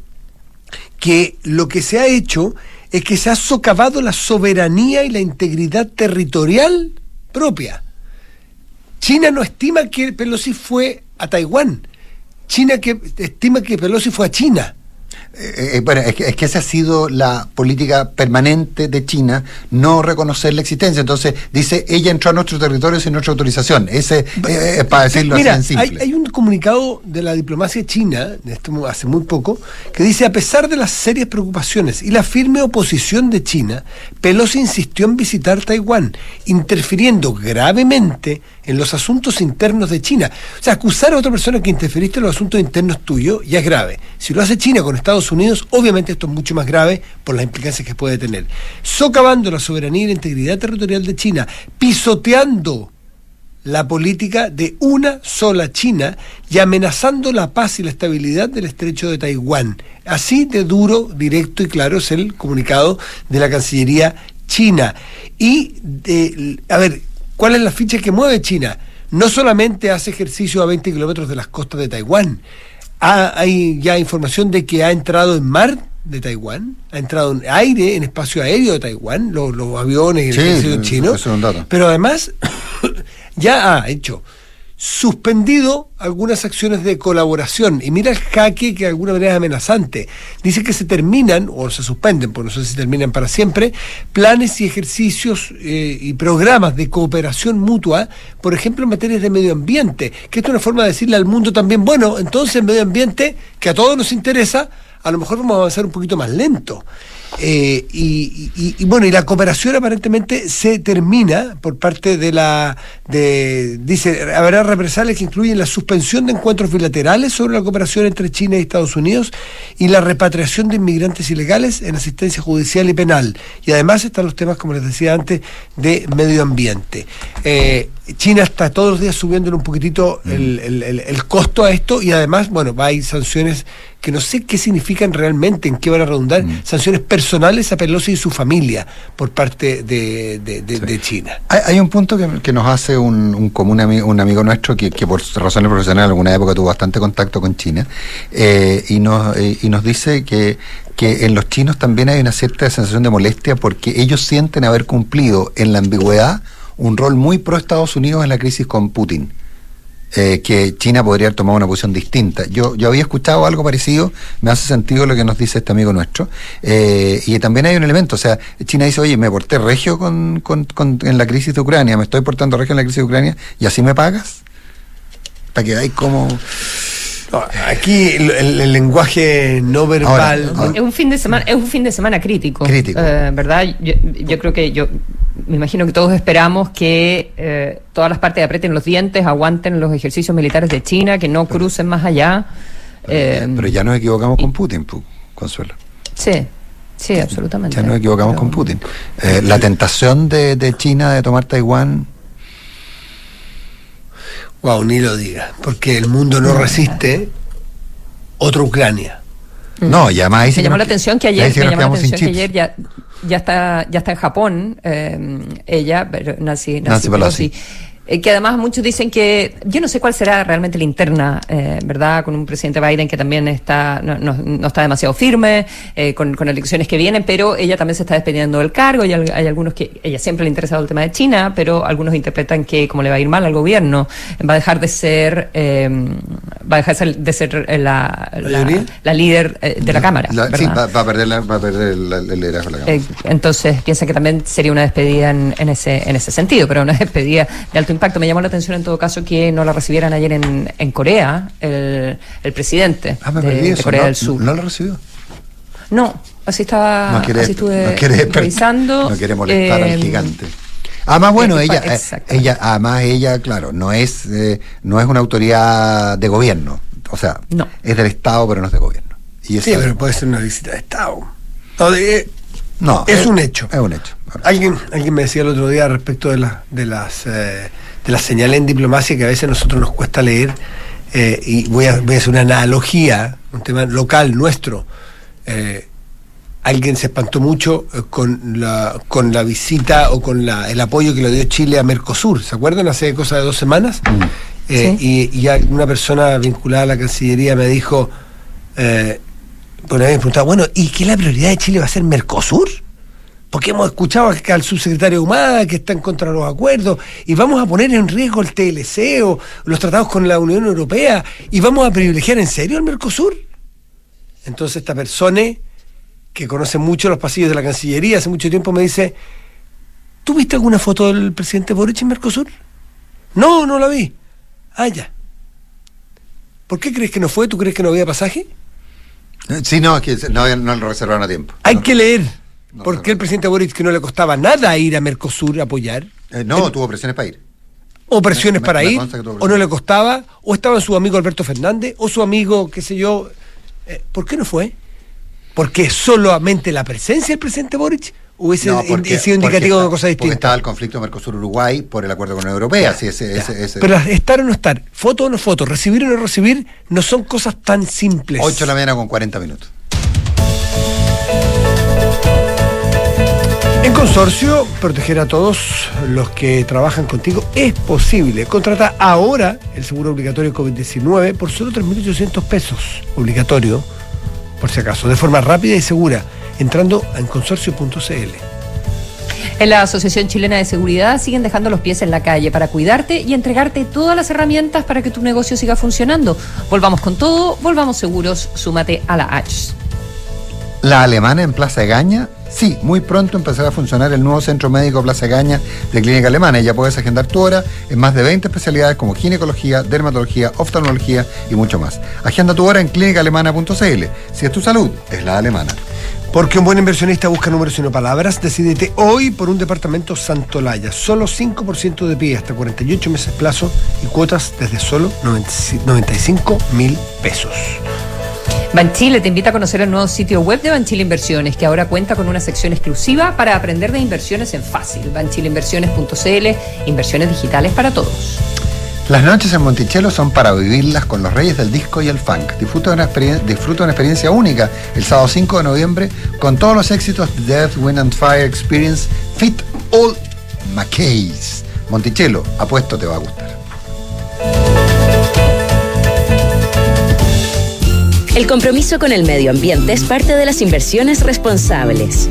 que lo que se ha hecho es que se ha socavado la soberanía y la integridad territorial propia. China no estima que Pelosi fue a Taiwán. China que estima que Pelosi fue a China. Eh, eh, bueno, es que, es que, esa ha sido la política permanente de China, no reconocer la existencia. Entonces, dice, ella entró a nuestro territorio sin nuestra autorización. Ese eh, es para decirlo así en simple. Hay, hay, un comunicado de la diplomacia china, esto hace muy poco, que dice, a pesar de las serias preocupaciones y la firme oposición de China, Pelosi insistió en visitar Taiwán, interfiriendo gravemente en los asuntos internos de China. O sea, acusar a otra persona que interferiste en los asuntos internos tuyos ya es grave. Si lo hace China con Estados Unidos, obviamente esto es mucho más grave por las implicancias que puede tener. Socavando la soberanía y la integridad territorial de China, pisoteando la política de una sola China y amenazando la paz y la estabilidad del estrecho de Taiwán. Así de duro, directo y claro es el comunicado de la Cancillería china. Y, a ver, ¿cuál es la ficha que mueve China? No solamente hace ejercicio a 20 kilómetros de las costas de Taiwán, hay ya información de que ha entrado en mar de Taiwán, ha entrado en aire, en espacio aéreo de Taiwán, los, aviones, el ejército chino. Pero además ya ha hecho suspendido algunas acciones de colaboración. Y mira el jaque que de alguna manera es amenazante. Dice que se terminan, o se suspenden, por no sé si terminan para siempre, planes y ejercicios eh, y programas de cooperación mutua, por ejemplo, en materias de medio ambiente. Que esto es una forma de decirle al mundo también, bueno, entonces medio ambiente, que a todos nos interesa, a lo mejor vamos a avanzar un poquito más lento. Eh, y, bueno, y la cooperación aparentemente se termina por parte de la. De, dice, habrá represalias que incluyen la suspensión de encuentros bilaterales sobre la cooperación entre China y Estados Unidos y la repatriación de inmigrantes ilegales en asistencia judicial y penal. Y además están los temas, como les decía antes, de medio ambiente. Eh, China está todos los días subiendo un poquitito mm. el, el, costo a esto y además, bueno, va a ir sanciones que no sé qué significan realmente, en qué van a redundar, mm. sanciones personales a Pelosi y su familia por parte de, China. Hay, un punto que, nos hace un, un común amigo, un amigo nuestro que, por razones profesionales en alguna época tuvo bastante contacto con China eh, y, nos, eh, y nos dice que, que en los chinos también hay una cierta sensación de molestia porque ellos sienten haber cumplido en la ambigüedad un rol muy pro Estados Unidos en la crisis con Putin. Eh, que China podría haber tomado una posición distinta. Yo, yo había escuchado algo parecido, me hace sentido lo que nos dice este amigo nuestro. Eh, y también hay un elemento, o sea, China dice, oye, me porté regio con, con, en la crisis de Ucrania, me estoy portando regio en la crisis de Ucrania, y así me pagas. Para que hay como... Aquí el, lenguaje no verbal. Es un fin de semana, es un fin de semana crítico. Crítico. Eh, ¿Verdad? Yo, yo, creo que yo me imagino que todos esperamos que eh, todas las partes aprieten los dientes, aguanten los ejercicios militares de China, que no crucen más allá. Pero, ya eh, nos equivocamos con Putin, Consuelo. Sí. Sí, absolutamente. Ya nos equivocamos con Putin. Eh, la tentación de, de, China de tomar Taiwán. Wow, ni lo diga, porque el mundo no resiste otra Ucrania. No, y además ahí se llamó la atención que ayer, me llamó la atención que ayer ya, ya está, ya está en Japón, eh, ella, Nancy, Nancy, Pelosi. Eh, que además muchos dicen que yo no sé cuál será realmente la interna, eh, ¿verdad? Con un presidente Biden que también está no, no, está demasiado firme, eh, con, con, elecciones que vienen, pero ella también se está despidiendo del cargo y hay, algunos que ella siempre le ha interesado el tema de China, pero algunos interpretan que como le va a ir mal al gobierno, va a dejar de ser va a dejar de ser la, la, líder de la Cámara. sí, va, a perder, la, va a perder el liderazgo de la Cámara. entonces piensa que también sería una despedida en, en, ese, en ese sentido, pero una despedida de alto impacto. Me llamó la atención en todo caso que no la recibieran ayer en, en Corea, el, el presidente ah, de, Corea del Sur. ¿No la recibió? No, así estaba, así estuve no quiere, revisando. No quiere molestar al eh, gigante. Además, bueno, ella, eh, ella, además ella, claro, no es, eh, no es una autoridad de gobierno, o sea, no. es del Estado, pero no es de gobierno. Y sí, pero puede ser una visita de Estado. No, es, un hecho. Es un hecho. Alguien, alguien me decía el otro día respecto de, la, de las de las señales en diplomacia que a veces nosotros nos cuesta leer, eh, y voy a, voy a, hacer una analogía, un tema local nuestro. Eh, alguien se espantó mucho eh, con la, con la visita o con la, el apoyo que le dio Chile a Mercosur. ¿Se acuerdan? Hace cosa de dos semanas. Mm. y, y, una persona vinculada a la Cancillería me dijo, bueno, me preguntado, bueno, ¿y qué la prioridad de Chile va a ser Mercosur? porque hemos escuchado al subsecretario Humada que está en contra de los acuerdos, y vamos a poner en riesgo el TLC o los tratados con la Unión Europea, y vamos a privilegiar en serio al Mercosur. Entonces esta persona, que conoce mucho los pasillos de la Cancillería, hace mucho tiempo me dice, ¿tú viste alguna foto del presidente Boric en Mercosur? No, no la vi. Ah, ya. ¿Por qué crees que no fue? ¿Tú crees que no había pasaje? Sí, no, es que no, no lo reservaron a tiempo. Hay que leer. ¿Por qué el presidente Boric que no le costaba nada ir a Mercosur a apoyar? Eh, no, tuvo presiones para ir. O presiones para ir, o no le costaba, o estaba su amigo Alberto Fernández, o su amigo, qué sé yo. Eh, ¿Por qué no fue? ¿Porque solamente la presencia del presidente Boric hubiese sido indicativo de cosas distintas? Porque estaba el conflicto Mercosur-Uruguay por el acuerdo con la Unión Europea. Pero estar o no estar, foto o no foto, recibir o no recibir, no son cosas tan simples. 8 de la mañana con 40 minutos. En Consorcio, proteger a todos los que trabajan contigo es posible. Contrata ahora el seguro obligatorio COVID-19 por solo 3.800 pesos. Obligatorio, por si acaso, de forma rápida y segura, entrando en consorcio.cl. En la Asociación Chilena de Seguridad siguen dejando los pies en la calle para cuidarte y entregarte todas las herramientas para que tu negocio siga funcionando. Volvamos con todo, volvamos seguros, súmate a la H. La alemana en Plaza Gaña Sí, muy pronto empezará a funcionar el nuevo Centro Médico Plaza Gaña de Clínica Alemana y ya puedes agendar tu hora en más de 20 especialidades como ginecología, dermatología, oftalmología y mucho más. Agenda tu hora en clínicaalemana.cl. Si es tu salud, es la alemana. Porque un buen inversionista busca números y no palabras, decidete hoy por un departamento Santolaya. Solo 5% de pie, hasta 48 meses plazo y cuotas desde solo 95 mil pesos. Banchile te invita a conocer el nuevo sitio web de Banchile Inversiones, que ahora cuenta con una sección exclusiva para aprender de inversiones en fácil. Banchileinversiones.cl, inversiones digitales para todos. Las noches en Monticello son para vivirlas con los reyes del disco y el funk. Disfruta de una, experiencia, una experiencia única el sábado 5 de noviembre con todos los éxitos de Death, Wind and Fire Experience Fit All McKays. Monticello, apuesto te va a gustar. El compromiso con el medio ambiente es parte de las inversiones responsables.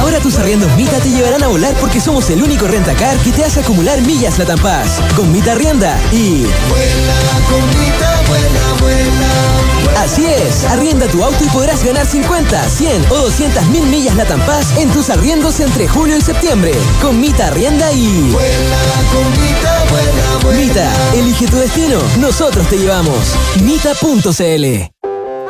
Ahora tus arriendos Mita te llevarán a volar porque somos el único rentacar que te hace acumular millas la. Con Mita Arrienda y... Con Mita. Así es, arrienda tu auto y podrás ganar 50, 100 o 200 mil millas la en tus arriendos entre julio y septiembre. Con Mita Arrienda y... Con. Mita, elige tu destino, nosotros te llevamos. Mita.cl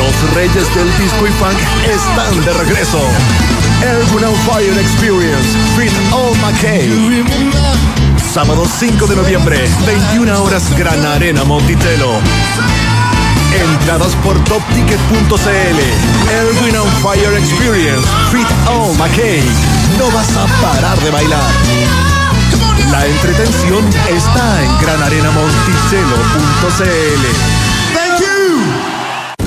Los reyes del disco y funk están de regreso. Erwin on Fire Experience Fit All McKay. Sábado 5 de noviembre, 21 horas Gran Arena Montitelo. Entradas por topticket.cl. Erwin on Fire Experience Fit All McKay. No vas a parar de bailar. La entretención está en granarenamonticello.cl.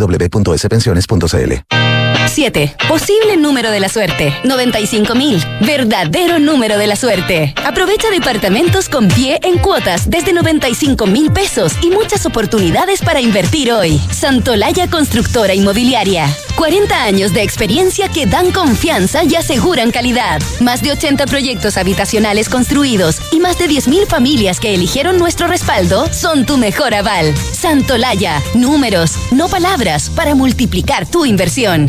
www.spensiones.cl. 7. Posible número de la suerte. 95 mil. Verdadero número de la suerte. Aprovecha departamentos con pie en cuotas desde 95 mil pesos y muchas oportunidades para invertir hoy. Santolaya Constructora Inmobiliaria. 40 años de experiencia que dan confianza y aseguran calidad. Más de 80 proyectos habitacionales construidos y más de 10.000 familias que eligieron nuestro respaldo son tu mejor aval. Santolaya. Números, no palabras, para multiplicar tu inversión.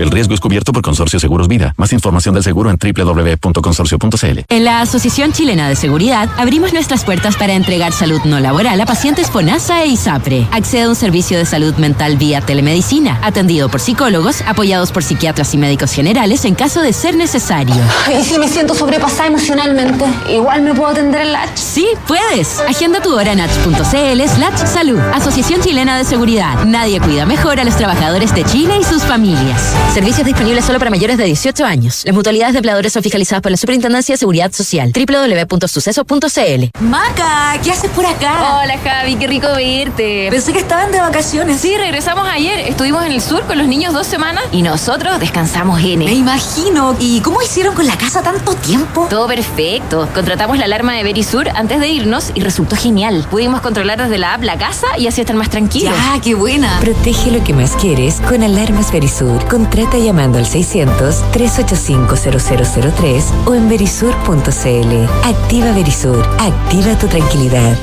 El riesgo es cubierto por Consorcio Seguros Vida. Más información del seguro en www.consorcio.cl. En la Asociación Chilena de Seguridad abrimos nuestras puertas para entregar salud no laboral a pacientes FONASA e ISAPRE. Accede a un servicio de salud mental vía telemedicina, atendido por psicólogos, apoyados por psiquiatras y médicos generales en caso de ser necesario. ¿Y si me siento sobrepasada emocionalmente? ¿Igual me puedo atender en LACH? Sí, puedes. Agenda tu hora en nach.cl slash salud. Asociación Chilena de Seguridad. Nadie cuida mejor a los trabajadores de Chile y sus familias. Servicios disponibles solo para mayores de 18 años. Las mutualidades de empleadores son fiscalizadas por la Superintendencia de Seguridad Social. www.suceso.cl Maca, ¿qué haces por acá? Hola Javi, qué rico verte. Pensé que estaban de vacaciones. Sí, regresamos ayer. Estuvimos en el sur con los niños dos semanas y nosotros descansamos en Me imagino. ¿Y cómo hicieron con la casa tanto tiempo? Todo perfecto. Contratamos la alarma de Verisur antes de irnos y resultó genial. Pudimos controlar desde la app la casa y así estar más tranquilos. Ya, qué buena. Protege lo que más quieres con alarmas Verisur. Contrata llamando al 600-385-0003 o en verisur.cl. Activa Verisur. Activa tu tranquilidad.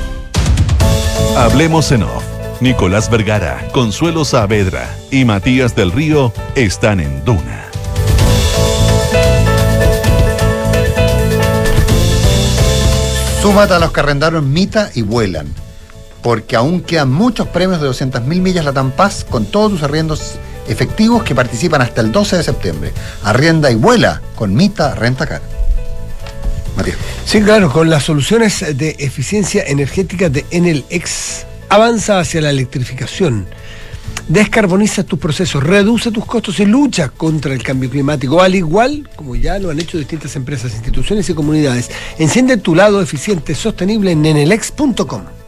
Hablemos en off. Nicolás Vergara, Consuelo Saavedra y Matías del Río están en Duna. Súmate a los que arrendaron Mita y vuelan. Porque aún quedan muchos premios de 200.000 millas Latam Paz con todos tus arriendos efectivos que participan hasta el 12 de septiembre. Arrienda y vuela con Mita Rentacar. Matías. Sí, claro, con las soluciones de eficiencia energética de Enel avanza hacia la electrificación. Descarboniza tus procesos, reduce tus costos y lucha contra el cambio climático, al igual como ya lo han hecho distintas empresas, instituciones y comunidades. Enciende tu lado eficiente, sostenible en enelex.com.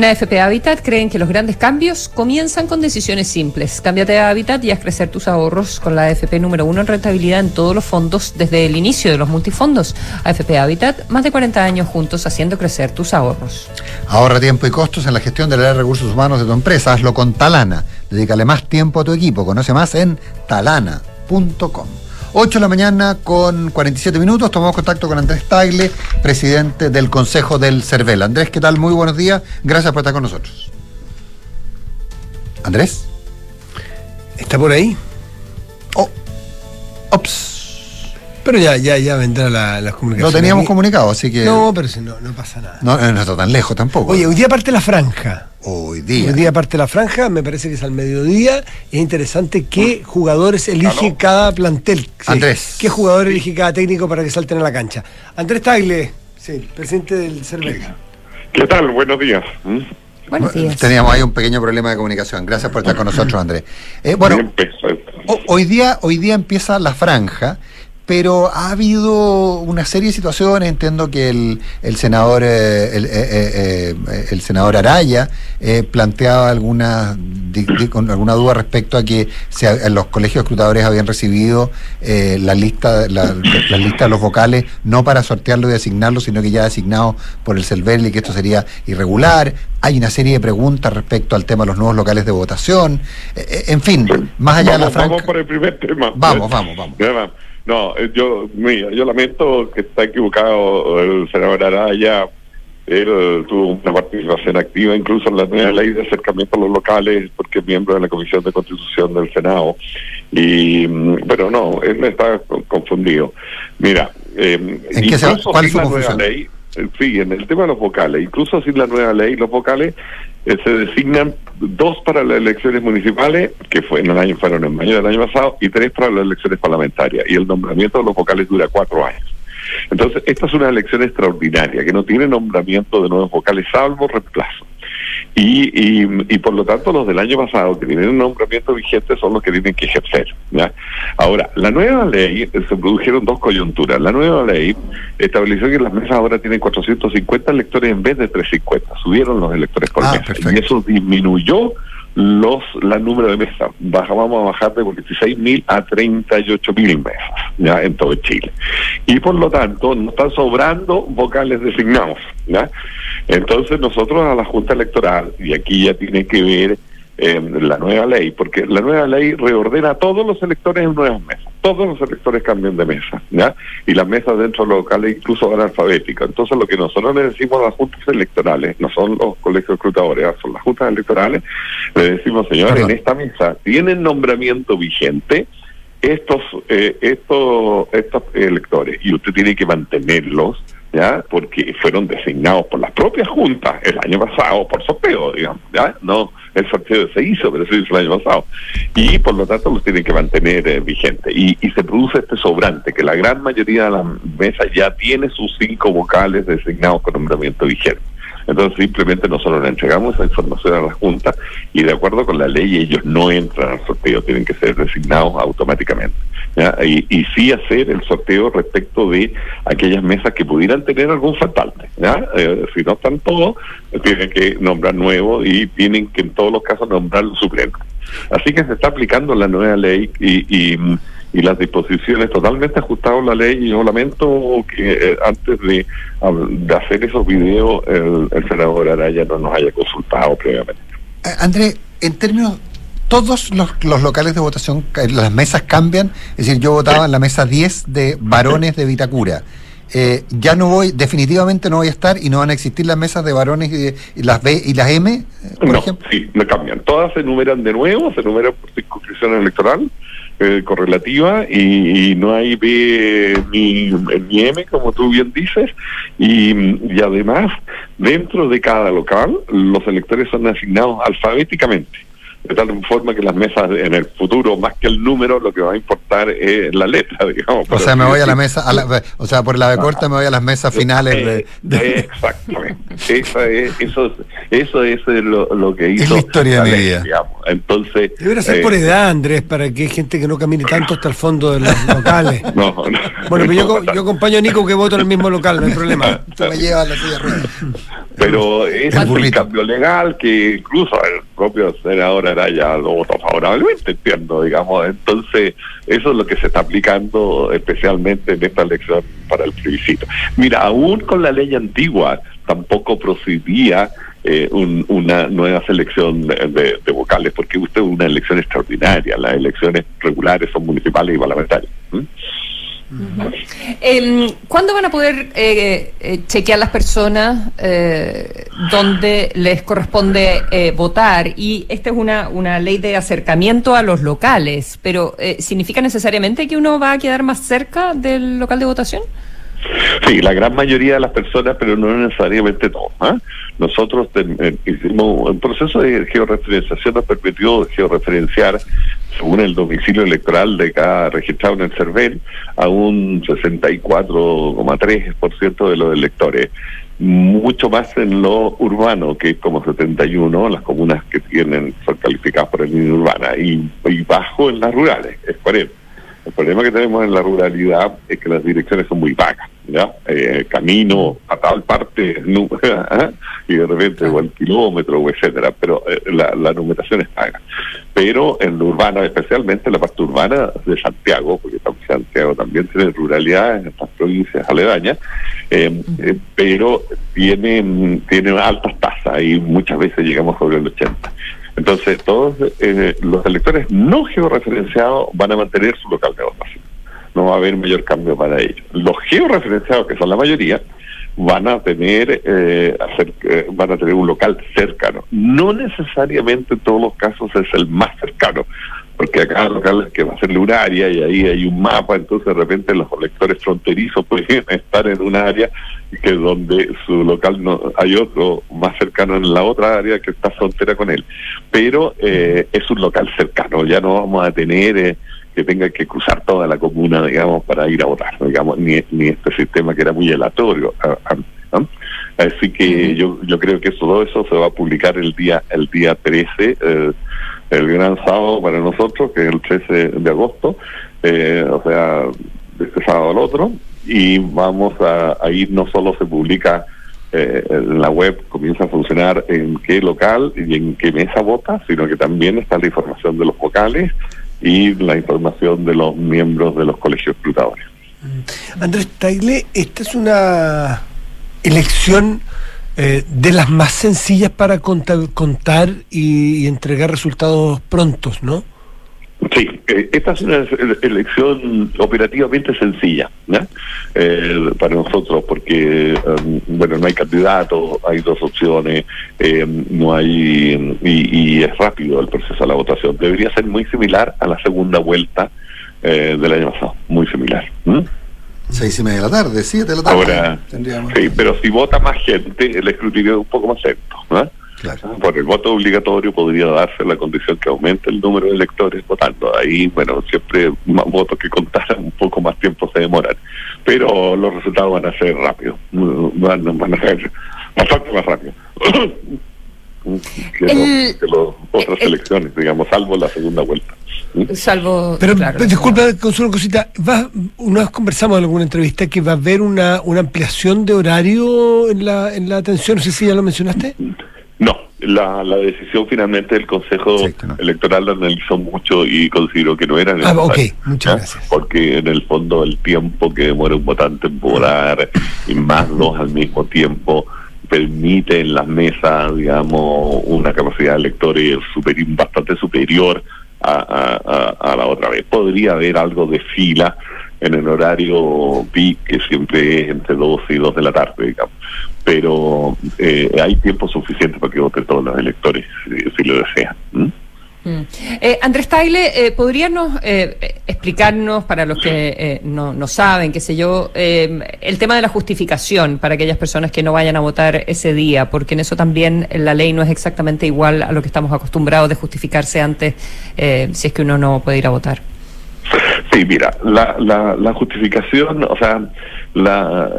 En AFP Habitat creen que los grandes cambios comienzan con decisiones simples. Cámbiate a Habitat y haz crecer tus ahorros con la AFP número uno en rentabilidad en todos los fondos desde el inicio de los multifondos. AFP Habitat, más de 40 años juntos haciendo crecer tus ahorros. Ahorra tiempo y costos en la gestión de los recursos humanos de tu empresa. Hazlo con Talana. Dedícale más tiempo a tu equipo. Conoce más en talana.com. 8 de la mañana con 47 minutos. Tomamos contacto con Andrés Tagle, presidente del Consejo del CERVEL. Andrés, ¿qué tal? Muy buenos días. Gracias por estar con nosotros. Andrés. ¿Está por ahí? Oh. Ops. Pero ya, ya, ya vendrá la, las comunicaciones. Lo teníamos comunicado, así que. No, pero si no, no pasa nada. No, no está tan lejos tampoco. Oye, hoy día parte la franja. Hoy día. Hoy día parte la franja, me parece que es al mediodía. Es interesante qué jugadores elige cada plantel. Sí, Andrés. ¿Qué jugador elige cada técnico para que salten a la cancha? Andrés Tagle, sí, presidente del Cerveza. ¿Qué tal? Buenos días. ¿Mm? Buenos días. Teníamos ahí un pequeño problema de comunicación. Gracias por estar con nosotros, Andrés. Eh, bueno, ho- hoy día, hoy día empieza la franja, pero ha habido una serie de situaciones. Entiendo que el, el senador eh, el, eh, eh, eh, el senador Araya eh, planteaba alguna di- di- con alguna duda respecto a que se los colegios escrutadores habían recibido eh, la lista la, la lista de los vocales no para sortearlo y asignarlo, sino que ya asignado por el CELVEL y que esto sería irregular. Hay una serie de preguntas respecto al tema de los nuevos locales de votación. En fin, más allá de la vamos, franja. vamos por el primer tema. Vamos, vamos, vamos. No, eh, yo, mira, yo lamento que está equivocado el senador Araya. Él tuvo una participación activa incluso en la nueva ley de acercamiento a los locales porque es miembro de la Comisión de Constitución del Senado. Y, mm, pero no, él está co- confundido. Mira, eh, ¿En qué se- incluso cuál es su confusión? ley, eh, sí, en el tema de los vocales, incluso sin la nueva ley, los vocales eh, se designan dos para las elecciones municipales, que fue en el año, fueron en mayo del año pasado, y tres para las elecciones parlamentarias. Y el nombramiento de los vocales dura cuatro años. Entonces, esta es una elección extraordinaria, que no tiene nombramiento de nuevos vocales, salvo reemplazo. Y, y, y por lo tanto los del año pasado que tienen un nombramiento vigente son los que tienen que ejercer. ¿ya? Ahora, la nueva ley, eh, se produjeron dos coyunturas. La nueva ley estableció que las mesas ahora tienen 450 electores en vez de 350. Subieron los electores por Ah, mesa. perfecto. Y eso disminuyó los la número de mesas. Vamos a bajar de 46.000 a 38.000 mesas ya en todo Chile. Y por lo tanto, no están sobrando vocales designados. ¿ya? Entonces nosotros a la Junta Electoral, y aquí ya tiene que ver eh, la nueva ley, porque la nueva ley reordena a todos los electores en nuevas mesas. Todos los electores cambian de mesa, ¿ya? Y las mesas dentro de los locales incluso van alfabéticas. Entonces lo que nosotros le decimos a las juntas electorales, no son los colegios escrutadores, ¿ah? son las juntas electorales, le decimos, Perdón. en esta mesa tienen nombramiento vigente estos, eh, estos, estos electores y usted tiene que mantenerlos ya porque fueron designados por las propias juntas el año pasado por sorteo digamos ya no el sorteo se hizo pero se hizo el año pasado. Y por lo tanto los tienen que mantener eh, vigentes y, y se produce este sobrante que la gran mayoría de la mesa ya tiene sus cinco vocales designados con nombramiento vigente entonces simplemente nosotros le entregamos esa información a la Junta y de acuerdo con la ley ellos no entran al sorteo, tienen que ser designados automáticamente. ¿ya? Y, y sí hacer el sorteo respecto de aquellas mesas que pudieran tener algún faltante. ¿ya? Eh, si no están todos, tienen que nombrar nuevos y tienen que en todos los casos nombrar suplentes. Así que se está aplicando la nueva ley y, y, y las disposiciones totalmente ajustadas a la ley. Y yo lamento que eh, antes de, de hacer esos videos el, el senador Araya no nos haya consultado previamente. Eh, André, en términos, todos los, los locales de votación, las mesas cambian. Es decir, yo votaba en la mesa 10 de varones de Vitacura. Eh, ya no voy, definitivamente no voy a estar y no van a existir las mesas de varones y, de- y las B y las M, por no, ejemplo. sí, no cambian. Todas se enumeran de nuevo, se enumeran por circunscripción electoral eh, correlativa y, y no hay B ni, M, como tú bien dices. Y además, dentro de cada local, los electores son asignados alfabéticamente. De tal forma que las mesas en el futuro, más que el número, lo que va a importar es la letra, digamos. O sea, me voy a la mesa, a la- o sea, por la B corta me voy a las mesas finales de, de- Exactamente. Esa es- eso, eso es lo, lo que hizo. Es la historia de mi vida. digamos. Entonces. Debería ser eh, por edad, Andrés, para que hay gente que no camine tanto hasta el fondo de los locales. No, no. Bueno, pero yo, yo acompaño a Nico que voto en el mismo local, no hay problema. Tú me llevas la silla de ruedas. Pero es El cambio legal que incluso el propio senador Araya lo votó favorablemente, entiendo, digamos. Entonces, eso es lo que se está aplicando especialmente en esta elección para el plebiscito. Mira, aún con la ley antigua tampoco procedía eh, un- una nueva selección de vocales, porque usted es una elección extraordinaria. Las elecciones regulares son municipales y parlamentarias. Em, ¿Cuándo van a poder eh, eh, chequear las personas eh, donde les corresponde eh, votar? Y esta es una, una ley de acercamiento a los locales, pero ¿significa necesariamente que uno va a quedar más cerca del local de votación? Sí, la gran mayoría de las personas, pero no necesariamente todos. ¿ah? Nosotros eh, hicimos un proceso de georreferenciación, nos permitió georreferenciar, según el domicilio electoral de cada registrado en el CERVEL, a un 64,3% de los electores. Mucho más en lo urbano, que es como 71, las comunas que tienen son calificadas por el línea urbana, y, y bajo en las rurales, es 40. El problema que tenemos en la ruralidad es que las direcciones son muy vagas, ¿ya? Eh, camino a tal parte, ¿ah? y de repente o el kilómetro, etcétera, pero eh, la, la numeración es vaga. Pero en lo urbano, especialmente en la parte urbana de Santiago, porque Santiago también tiene ruralidad en estas provincias aledañas, eh, eh, pero tiene, tiene altas tasas y muchas veces llegamos sobre el 80. Entonces, todos eh, los electores no georreferenciados van a mantener su local de votación. No va a haber mayor cambio para ellos. Los georreferenciados, que son la mayoría, van a tener eh, eh, van a tener un local cercano. No necesariamente en todos los casos es el más cercano, porque acá local que va a ser un área y ahí hay un mapa, entonces de repente los electores fronterizos pueden estar en un área que donde su local no hay otro más cercano en la otra área que está frontera con él. Pero eh, es un local cercano, ya no vamos a tener eh, que tenga que cruzar toda la comuna, digamos, para ir a votar, digamos, ni, ni este sistema que era muy aleatorio. ¿no? Así que yo yo creo que eso, todo eso se va a publicar el día el día 13, eh, el gran sábado para nosotros, que es el 13 de agosto, eh, o sea, de este sábado al otro, y vamos a, a ir, no solo se publica eh, en la web, comienza a funcionar en qué local y en qué mesa vota, sino que también está la información de los vocales y la información de los miembros de los colegios escrutadores. Andrés Tagle, esta es una elección eh, de las más sencillas para conta- contar y, entregar resultados prontos, ¿no? Sí, eh, esta es una ele- elección operativamente sencilla ¿ya? Eh, para nosotros porque, um, bueno, no hay candidatos, hay dos opciones, eh, no hay, y, es rápido el proceso de la votación. Debería ser muy similar a la segunda vuelta eh, del año pasado, muy similar. Seis y media de la tarde, siete de la tarde. Ahora, Tendríamos. sí, pero si vota más gente, el escrutinio es un poco más lento. ¿no? Por el voto obligatorio podría darse la condición que aumente el número de electores votando. Ahí, bueno, siempre más votos que contar, un poco más tiempo se demoran. Pero los resultados van a ser rápidos. mm, Van, van a ser bastante más rápidos. que, El- los- que las otras elecciones, digamos, salvo la segunda vuelta. Salvo. Pero claro, disculpa, Consuelo, una cosita. Va, una vez conversamos en alguna entrevista que va a haber una, una ampliación de horario en la, en la atención. No sé si ya lo mencionaste. No, la, la decisión finalmente del Consejo Electoral la analizó mucho y consideró que no era Ah, necesario. ok, muchas gracias. Porque en el fondo el tiempo que demora un votante en votar y más dos al mismo tiempo permite en las mesas, digamos, una capacidad de electores superi- bastante superior a, la otra vez. Podría haber algo de fila en el horario PIC, que siempre es entre 12 y 2 de la tarde, digamos. Pero eh, hay tiempo suficiente para que voten todos los electores, si, lo desean. Mm. Eh, Andrés Tagle, eh, ¿podríamos eh, explicarnos, para los que eh, no, no saben, qué sé yo, eh, el tema de la justificación para aquellas personas que no vayan a votar ese día? Porque en eso también la ley no es exactamente igual a lo que estamos acostumbrados de justificarse antes si es que uno no puede ir a votar. Sí, mira, la, la, la justificación, o sea, la,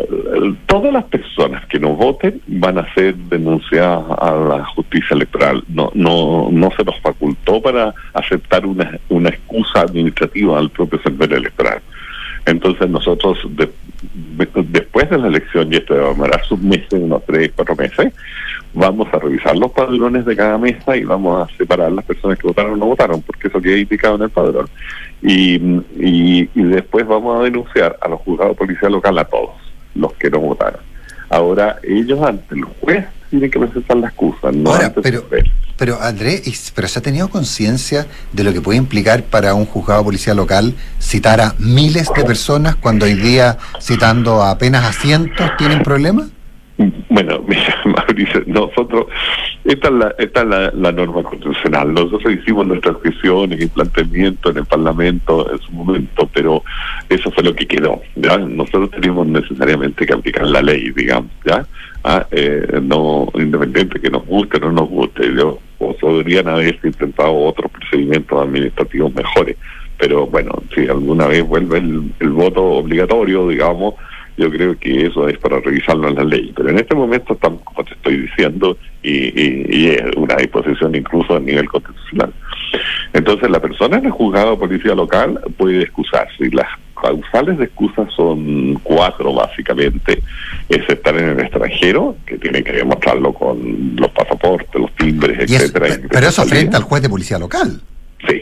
todas las personas que no voten van a ser denunciadas a la justicia electoral. No, no, no se nos facultó para aceptar una, una excusa administrativa al propio servidor electoral. Entonces nosotros, de- de- después de la elección, y esto va a demorar sus meses, unos tres, cuatro meses, vamos a revisar los padrones de cada mesa y vamos a separar las personas que votaron o no votaron, porque eso queda indicado en el padrón. Y, y, y después vamos a denunciar a los juzgados de policía local a todos los que no votaron. Ahora, ellos ante el juez tienen que presentar la excusa, no Ahora, pero. Pero Andrés, pero ¿se ha tenido conciencia de lo que puede implicar para un juzgado de policía local citar a miles de personas cuando hoy día citando a apenas a cientos tienen problemas? Bueno, mira, Mauricio, nosotros, esta es, la, esta es la, norma constitucional. Nosotros hicimos nuestras objeciones y planteamientos en el Parlamento en su momento, pero eso fue lo que quedó. Nosotros tenemos necesariamente que aplicar la ley, digamos, ¿ya? Ah, eh, no independiente que nos guste o no nos guste. Yo, o podrían haberse intentado otros procedimientos administrativos mejores. Pero bueno, si alguna vez vuelve el, el voto obligatorio, digamos, yo creo que eso es para revisarlo en la ley. Pero en este momento estamos, como te estoy diciendo, y, y- y es una disposición incluso a nivel constitucional. Entonces, la persona en el juzgado de policía local puede excusarse. Y las causales de excusa son cuatro, básicamente. Es estar en el extranjero, que tiene que demostrarlo con los pasaportes, los timbres, Y etcétera. pero eso frente al juez de policía local. Sí,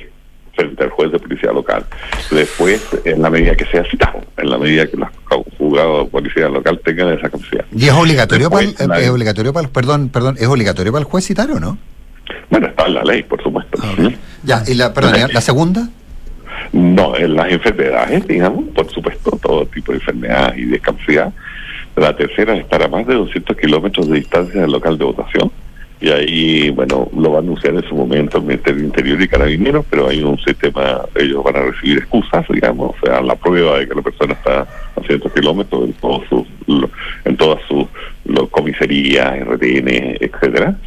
frente al juez de policía local. Después, en la medida que sea citado, en la medida que los juzgados de policía local tengan esa capacidad. ¿Y es obligatorio para el, Después, la- es obligatorio para el- perdón, perdón, es obligatorio para el juez citar o no? Bueno, está en la ley, por supuesto. Ya, y la, perdón, ¿la segunda? No, en las enfermedades, digamos, por supuesto, todo tipo de enfermedad y discapacidad. La tercera es estar a más de 200 kilómetros de distancia del local de votación. Y ahí, bueno, lo va a anunciar en su momento el Ministerio Interior y Carabineros, pero hay un sistema, ellos van a recibir excusas, digamos, o sea, la prueba de que la persona está a 200 kilómetros en, todos sus, en todas sus comisarías, RTN, etcétera.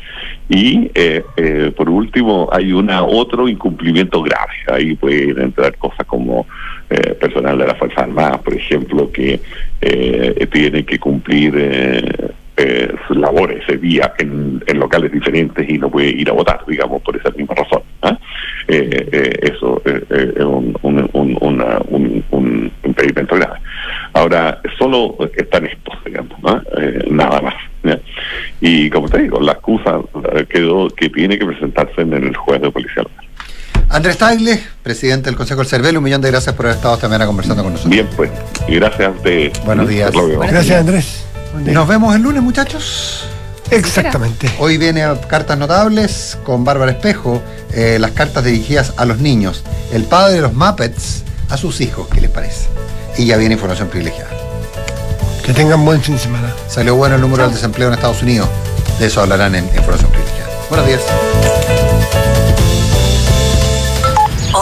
Y eh, eh, por último, hay una otro incumplimiento grave. Ahí pueden entrar cosas como eh, personal de las Fuerzas Armadas, por ejemplo, que eh, tiene que cumplir eh, sus labores ese día en, en locales diferentes y no puede ir a votar, digamos, por esa misma razón. ¿ah? Eh, eh, eso eh, es un, un, un, una- un- un impedimento grave. Ahora, solo están estos, digamos, ¿ah? Eh, nada más. Y como te digo, la excusa quedó que tiene que presentarse en el juez de policía local. Andrés Tagle, presidente del Consejo del Cervel, un millón de gracias por haber estado esta mañana conversando con nosotros. Bien, pues, y gracias a ustedes. Buenos días. Hasta luego. Gracias, Andrés. Nos vemos el lunes, muchachos. Exactamente. Hoy viene a Cartas Notables con Bárbara Espejo, eh, las cartas dirigidas a los niños. El padre de los Muppets a sus hijos, ¿qué les parece? Y ya viene información privilegiada. Que tengan buen fin de semana. Salió bueno el número del desempleo en Estados Unidos. De eso hablarán en información privilegiada. Buenos días.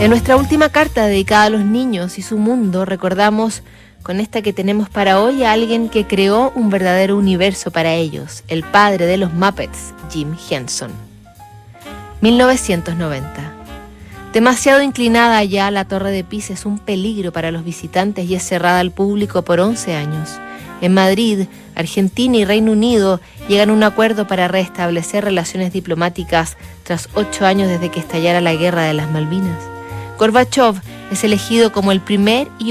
En nuestra última carta dedicada a los niños y su mundo, recordamos con esta que tenemos para hoy a alguien que creó un verdadero universo para ellos, el padre de los Muppets, Jim Henson. 1990. Demasiado inclinada allá, la Torre de Pisa es un peligro para los visitantes y es cerrada al público por 11 años. En Madrid, Argentina y Reino Unido llegan a un acuerdo para restablecer relaciones diplomáticas tras ocho años desde que estallara la Guerra de las Malvinas. Gorbachev es elegido como el primer y